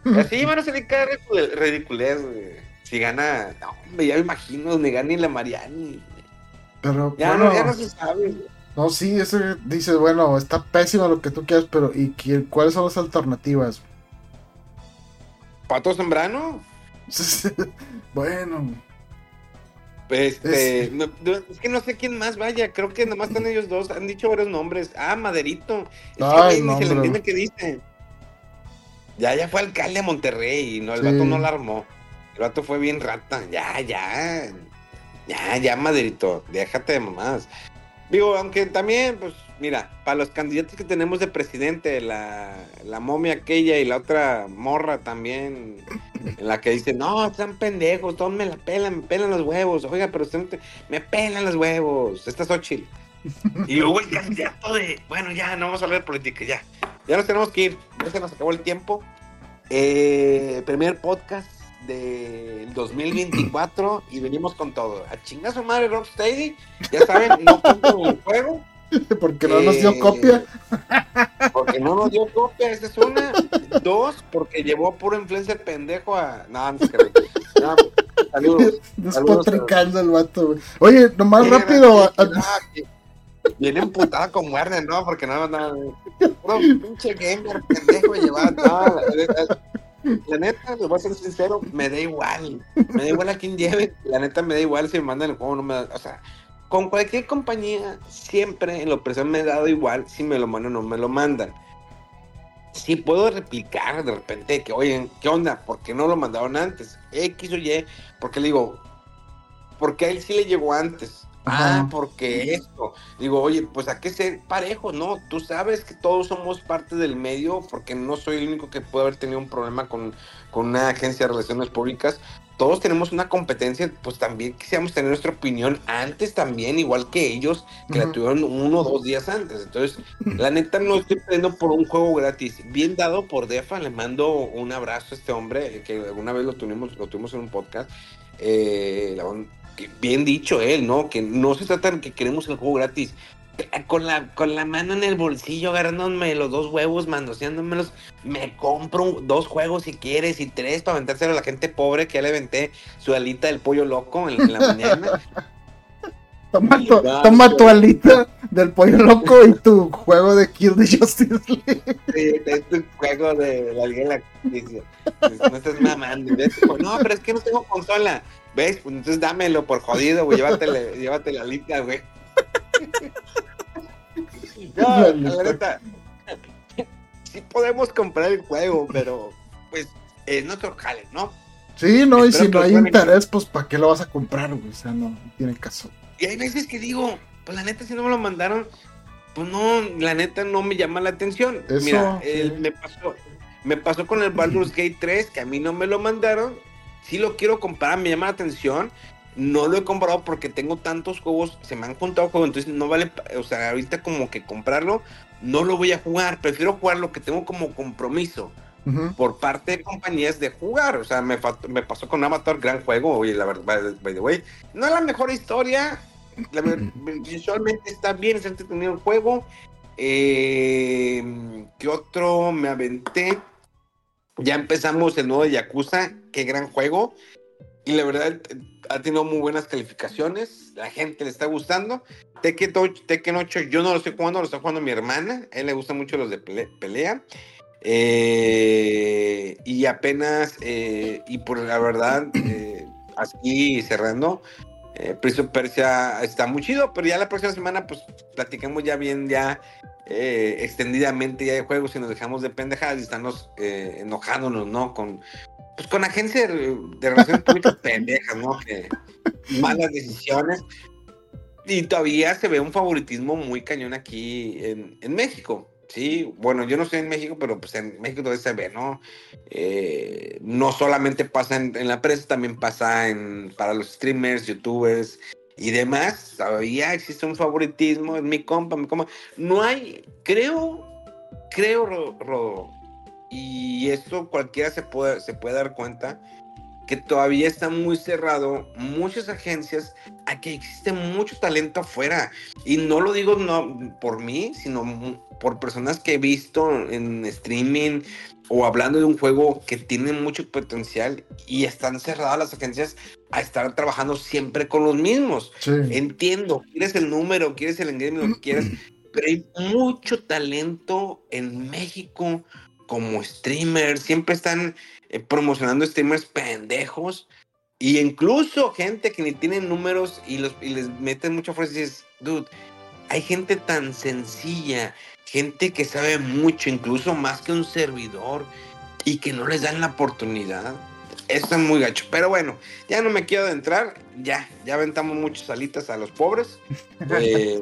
<laughs> Así van a salir cada ridicule- ridiculez, güey. Si gana, no, hombre, ya me imagino, ni gana ni la Mariani. Pero Ya, bueno, no, ya no se sabe. no, sí, ese dice, bueno, está pésimo lo que tú quieras, pero ¿y quién- cuáles son las alternativas? Pato Zambrano, <laughs> bueno, Este, Es- no- es que no sé quién más vaya, creo que nomás están ellos dos, han dicho varios nombres. Ah, Maderito. Es que, Ay, ni no, se le entiende qué dice. Ya, ya fue alcalde de Monterrey y no, el Sí. vato no la armó. El vato fue bien rata. Ya, ya. Ya, ya, Maderito, déjate de mamás. Digo, aunque también, pues, mira, para los candidatos que tenemos de presidente, la, la momia aquella y la otra morra también, en la que dice, no, están pendejos, todos me la pelan, me pelan los huevos. Oiga, pero usted me pelan los huevos. Esta es Xochitl. Y luego el candidato de, bueno, ya, no vamos a hablar de política, ya. Ya nos tenemos que ir, ya se nos acabó el tiempo. Eh, primer podcast del 2024 y venimos con todo. A chingar su madre Rocksteady, ya saben, no compren el juego. <laughs> porque no nos dio Eh, copia. Porque no nos dio copia, esa es una. Dos, porque llevó a puro influencer pendejo a. No, no se cree. No, saludos. <laughs> Despotricando el vato, güey. Oye, nomás rápido. ah, Viene emputada con Warner, ¿no? Porque no, no. <laughs> Puro pinche gamer pendejo llevaba. No, la, neta, les voy a ser sincero, me da igual. Me da igual a quien lleve. La neta, me da igual si me mandan el juego no me da. O sea, con cualquier compañía, siempre en lo personal me ha dado igual si me lo mandan o no me lo mandan. Sí puedo replicar de repente que, oye, ¿qué onda? ¿Por qué no lo mandaron antes? X o Y, porque le digo, porque a él sí le llegó antes. Ah, porque esto. Digo, oye, pues hay que ser parejos, ¿no? Tú sabes que todos somos parte del medio, porque no soy el único que puede haber tenido un problema con, con una agencia de relaciones públicas. Todos tenemos una competencia, pues también quisiéramos tener nuestra opinión antes también, igual que ellos, que la tuvieron uno o dos días antes. Entonces, la neta no estoy pidiendo por un juego gratis. Bien dado por Defa, le mando un abrazo a este hombre, que alguna vez lo tuvimos, lo tuvimos en un podcast. Eh, la que bien dicho él, ¿no? Que no se trata de que queremos el juego gratis. Con la, con la mano en el bolsillo, agarrándome los dos huevos, mandoseándomelos, me compro dos juegos si quieres y tres para aventárselo a la gente pobre que ya le venté su alita del pollo loco en, en la mañana. <laughs> Toma tu, toma tu alita del pollo loco y tu juego de Kill the Justice League. Sí, es tu juego de la Liga de la Justicia. No estás mamando. Pues, No, pero es que no tengo consola. ¿Ves? Pues entonces dámelo por jodido, güey. Llévatele, <laughs> llévate <laughs> la lista, güey. No, La neta. Sí podemos comprar el juego, pero pues es nuestro jale, ¿no? Sí, no, y si no hay interés, pues ¿para qué lo vas a comprar, güey? O sea, no, no tiene caso. Y hay veces que digo, pues la neta, si no me lo mandaron, pues no, la neta no me llama la atención. Eso, Mira, sí. el- me pasó, me pasó con el Baldur's <laughs> Gate 3, que a mí no me lo mandaron. Sí lo quiero comprar, me llama la atención. No lo he comprado porque tengo tantos juegos, se me han juntado juegos, entonces no vale, o sea, ahorita como que comprarlo, no lo voy a jugar. Prefiero jugar lo que tengo como compromiso por parte de compañías de jugar. O sea, me, me pasó con Avatar, gran juego. Oye, la verdad, by, the way, no es la mejor historia. La visualmente está bien, está entretenido el juego. Eh, ¿Qué otro me aventé? Ya empezamos el nuevo Yakuza, qué gran juego. Y la verdad, ha tenido muy buenas calificaciones, la gente le está gustando. Tekken 8, Tekken 8 yo no lo estoy jugando, lo está jugando mi hermana, a él le gustan mucho los de pelea. Eh, y apenas, eh, y por la verdad, eh, así cerrando, eh, Prince of Persia está muy chido, pero ya la próxima semana, pues platicamos ya bien, ya eh, extendidamente ya de juegos y nos dejamos de pendejadas y estamos eh, enojándonos, ¿no? Con, pues, con agencias de, de relaciones <laughs> públicas pendejas, ¿no? Que malas decisiones. Y todavía se ve un favoritismo muy cañón aquí en, en México. Sí, bueno, yo no estoy en México, pero pues en México todavía se ve, ¿no? Eh, no solamente pasa en, la prensa, también pasa en, para los streamers, youtubers y demás. Todavía existe un favoritismo, es mi compa, mi compa. No hay, creo, creo, Rodo, y esto cualquiera se puede, se puede dar cuenta, que todavía está muy cerrado muchas agencias a que existe mucho talento afuera. Y no lo digo no por mí, sino por personas que he visto en streaming o hablando de un juego que tiene mucho potencial y están cerradas las agencias a estar trabajando siempre con los mismos. Sí. Entiendo, quieres el número, quieres el engagement, lo que quieras, <clears throat> pero hay mucho talento en México como streamer, siempre están eh, promocionando streamers pendejos y incluso gente que ni tienen números y, los, y les meten mucha fuerza y dices, dude, hay gente tan sencilla, gente que sabe mucho, incluso más que un servidor, y que no les dan la oportunidad. Eso es muy gacho. Pero bueno, ya no me quiero adentrar. Ya, ya aventamos muchas alitas a los pobres. <laughs> Eh,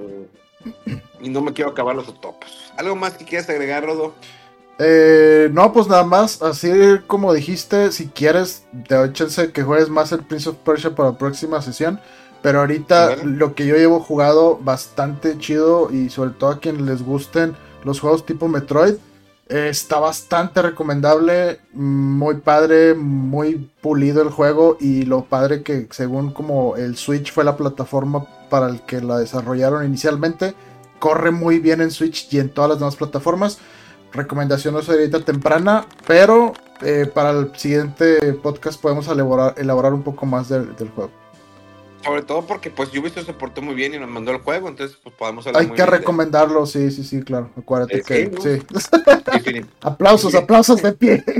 y no me quiero acabar los topos. ¿Algo más que quieras agregar, Rodo? Eh, no, pues nada más, así como dijiste, si quieres, te doy chance que juegues más el Prince of Persia para la próxima sesión. Pero ahorita Vale. lo que yo llevo jugado bastante chido y sobre todo a quienes les gusten los juegos tipo Metroid, eh, está bastante recomendable, muy padre, muy pulido el juego y lo padre que según como el Switch fue la plataforma para el que la desarrollaron inicialmente, corre muy bien en Switch y en todas las demás plataformas. Recomendación no es ahorita temprana, pero eh, para el siguiente podcast podemos elaborar, elaborar un poco más del, del juego. Sobre todo porque pues Ubisoft se portó muy bien y nos mandó el juego, entonces pues podemos hablar Hay muy que bien de- recomendarlo, sí, sí, sí, claro. Acuérdate Eh, que. sí, ¿no? Sí. <laughs> Aplausos, aplausos de pie. <laughs>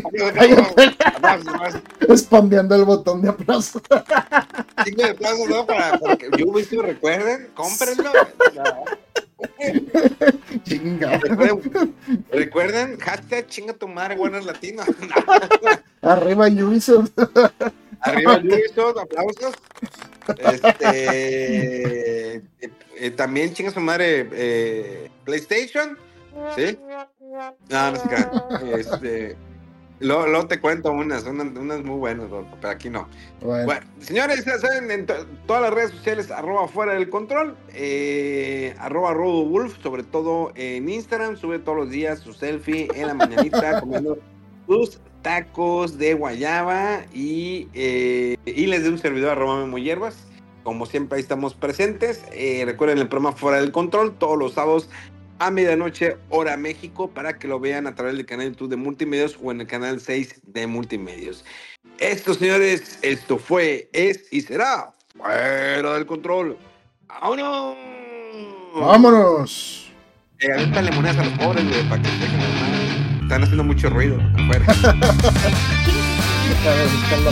Respondiendo el botón de aplausos. Cinco de aplausos, ¿no? Para, para que Ubisoft recuerden, cómprenlo. <laughs> <laughs> Chinga. Recuerden, recuerden, hashtag chinga tu madre, buenas latinas. <laughs> Arriba Ubisoft. <laughs> Arriba Ubisoft, aplausos. Este, eh, eh, también chinga su madre eh, PlayStation. ¿Sí? No, no se. Este, luego, luego te cuento unas, unas, unas muy buenas, pero aquí no. Bueno, Bueno, señores, ya saben, en to- todas las redes sociales, arroba fuera del control, eh, arroba Wolf, sobre todo en Instagram, sube todos los días su selfie en la mañanita <laughs> comiendo sus tacos de guayaba y, eh, y les de un servidor arroba Memo Hierbas. Como siempre, ahí estamos presentes. Eh, recuerden el programa Fuera del Control, todos los sábados a medianoche, hora México, para que lo vean a través del canal de YouTube de Multimedios o en el canal 6 de Multimedios. Esto, señores, esto fue, es y será fuera del control. ¡Vámonos! vámonos. Eh, avéntale monedas a los pobres, güey, para que se dejen. Están haciendo mucho ruido afuera. <laughs> Buscar la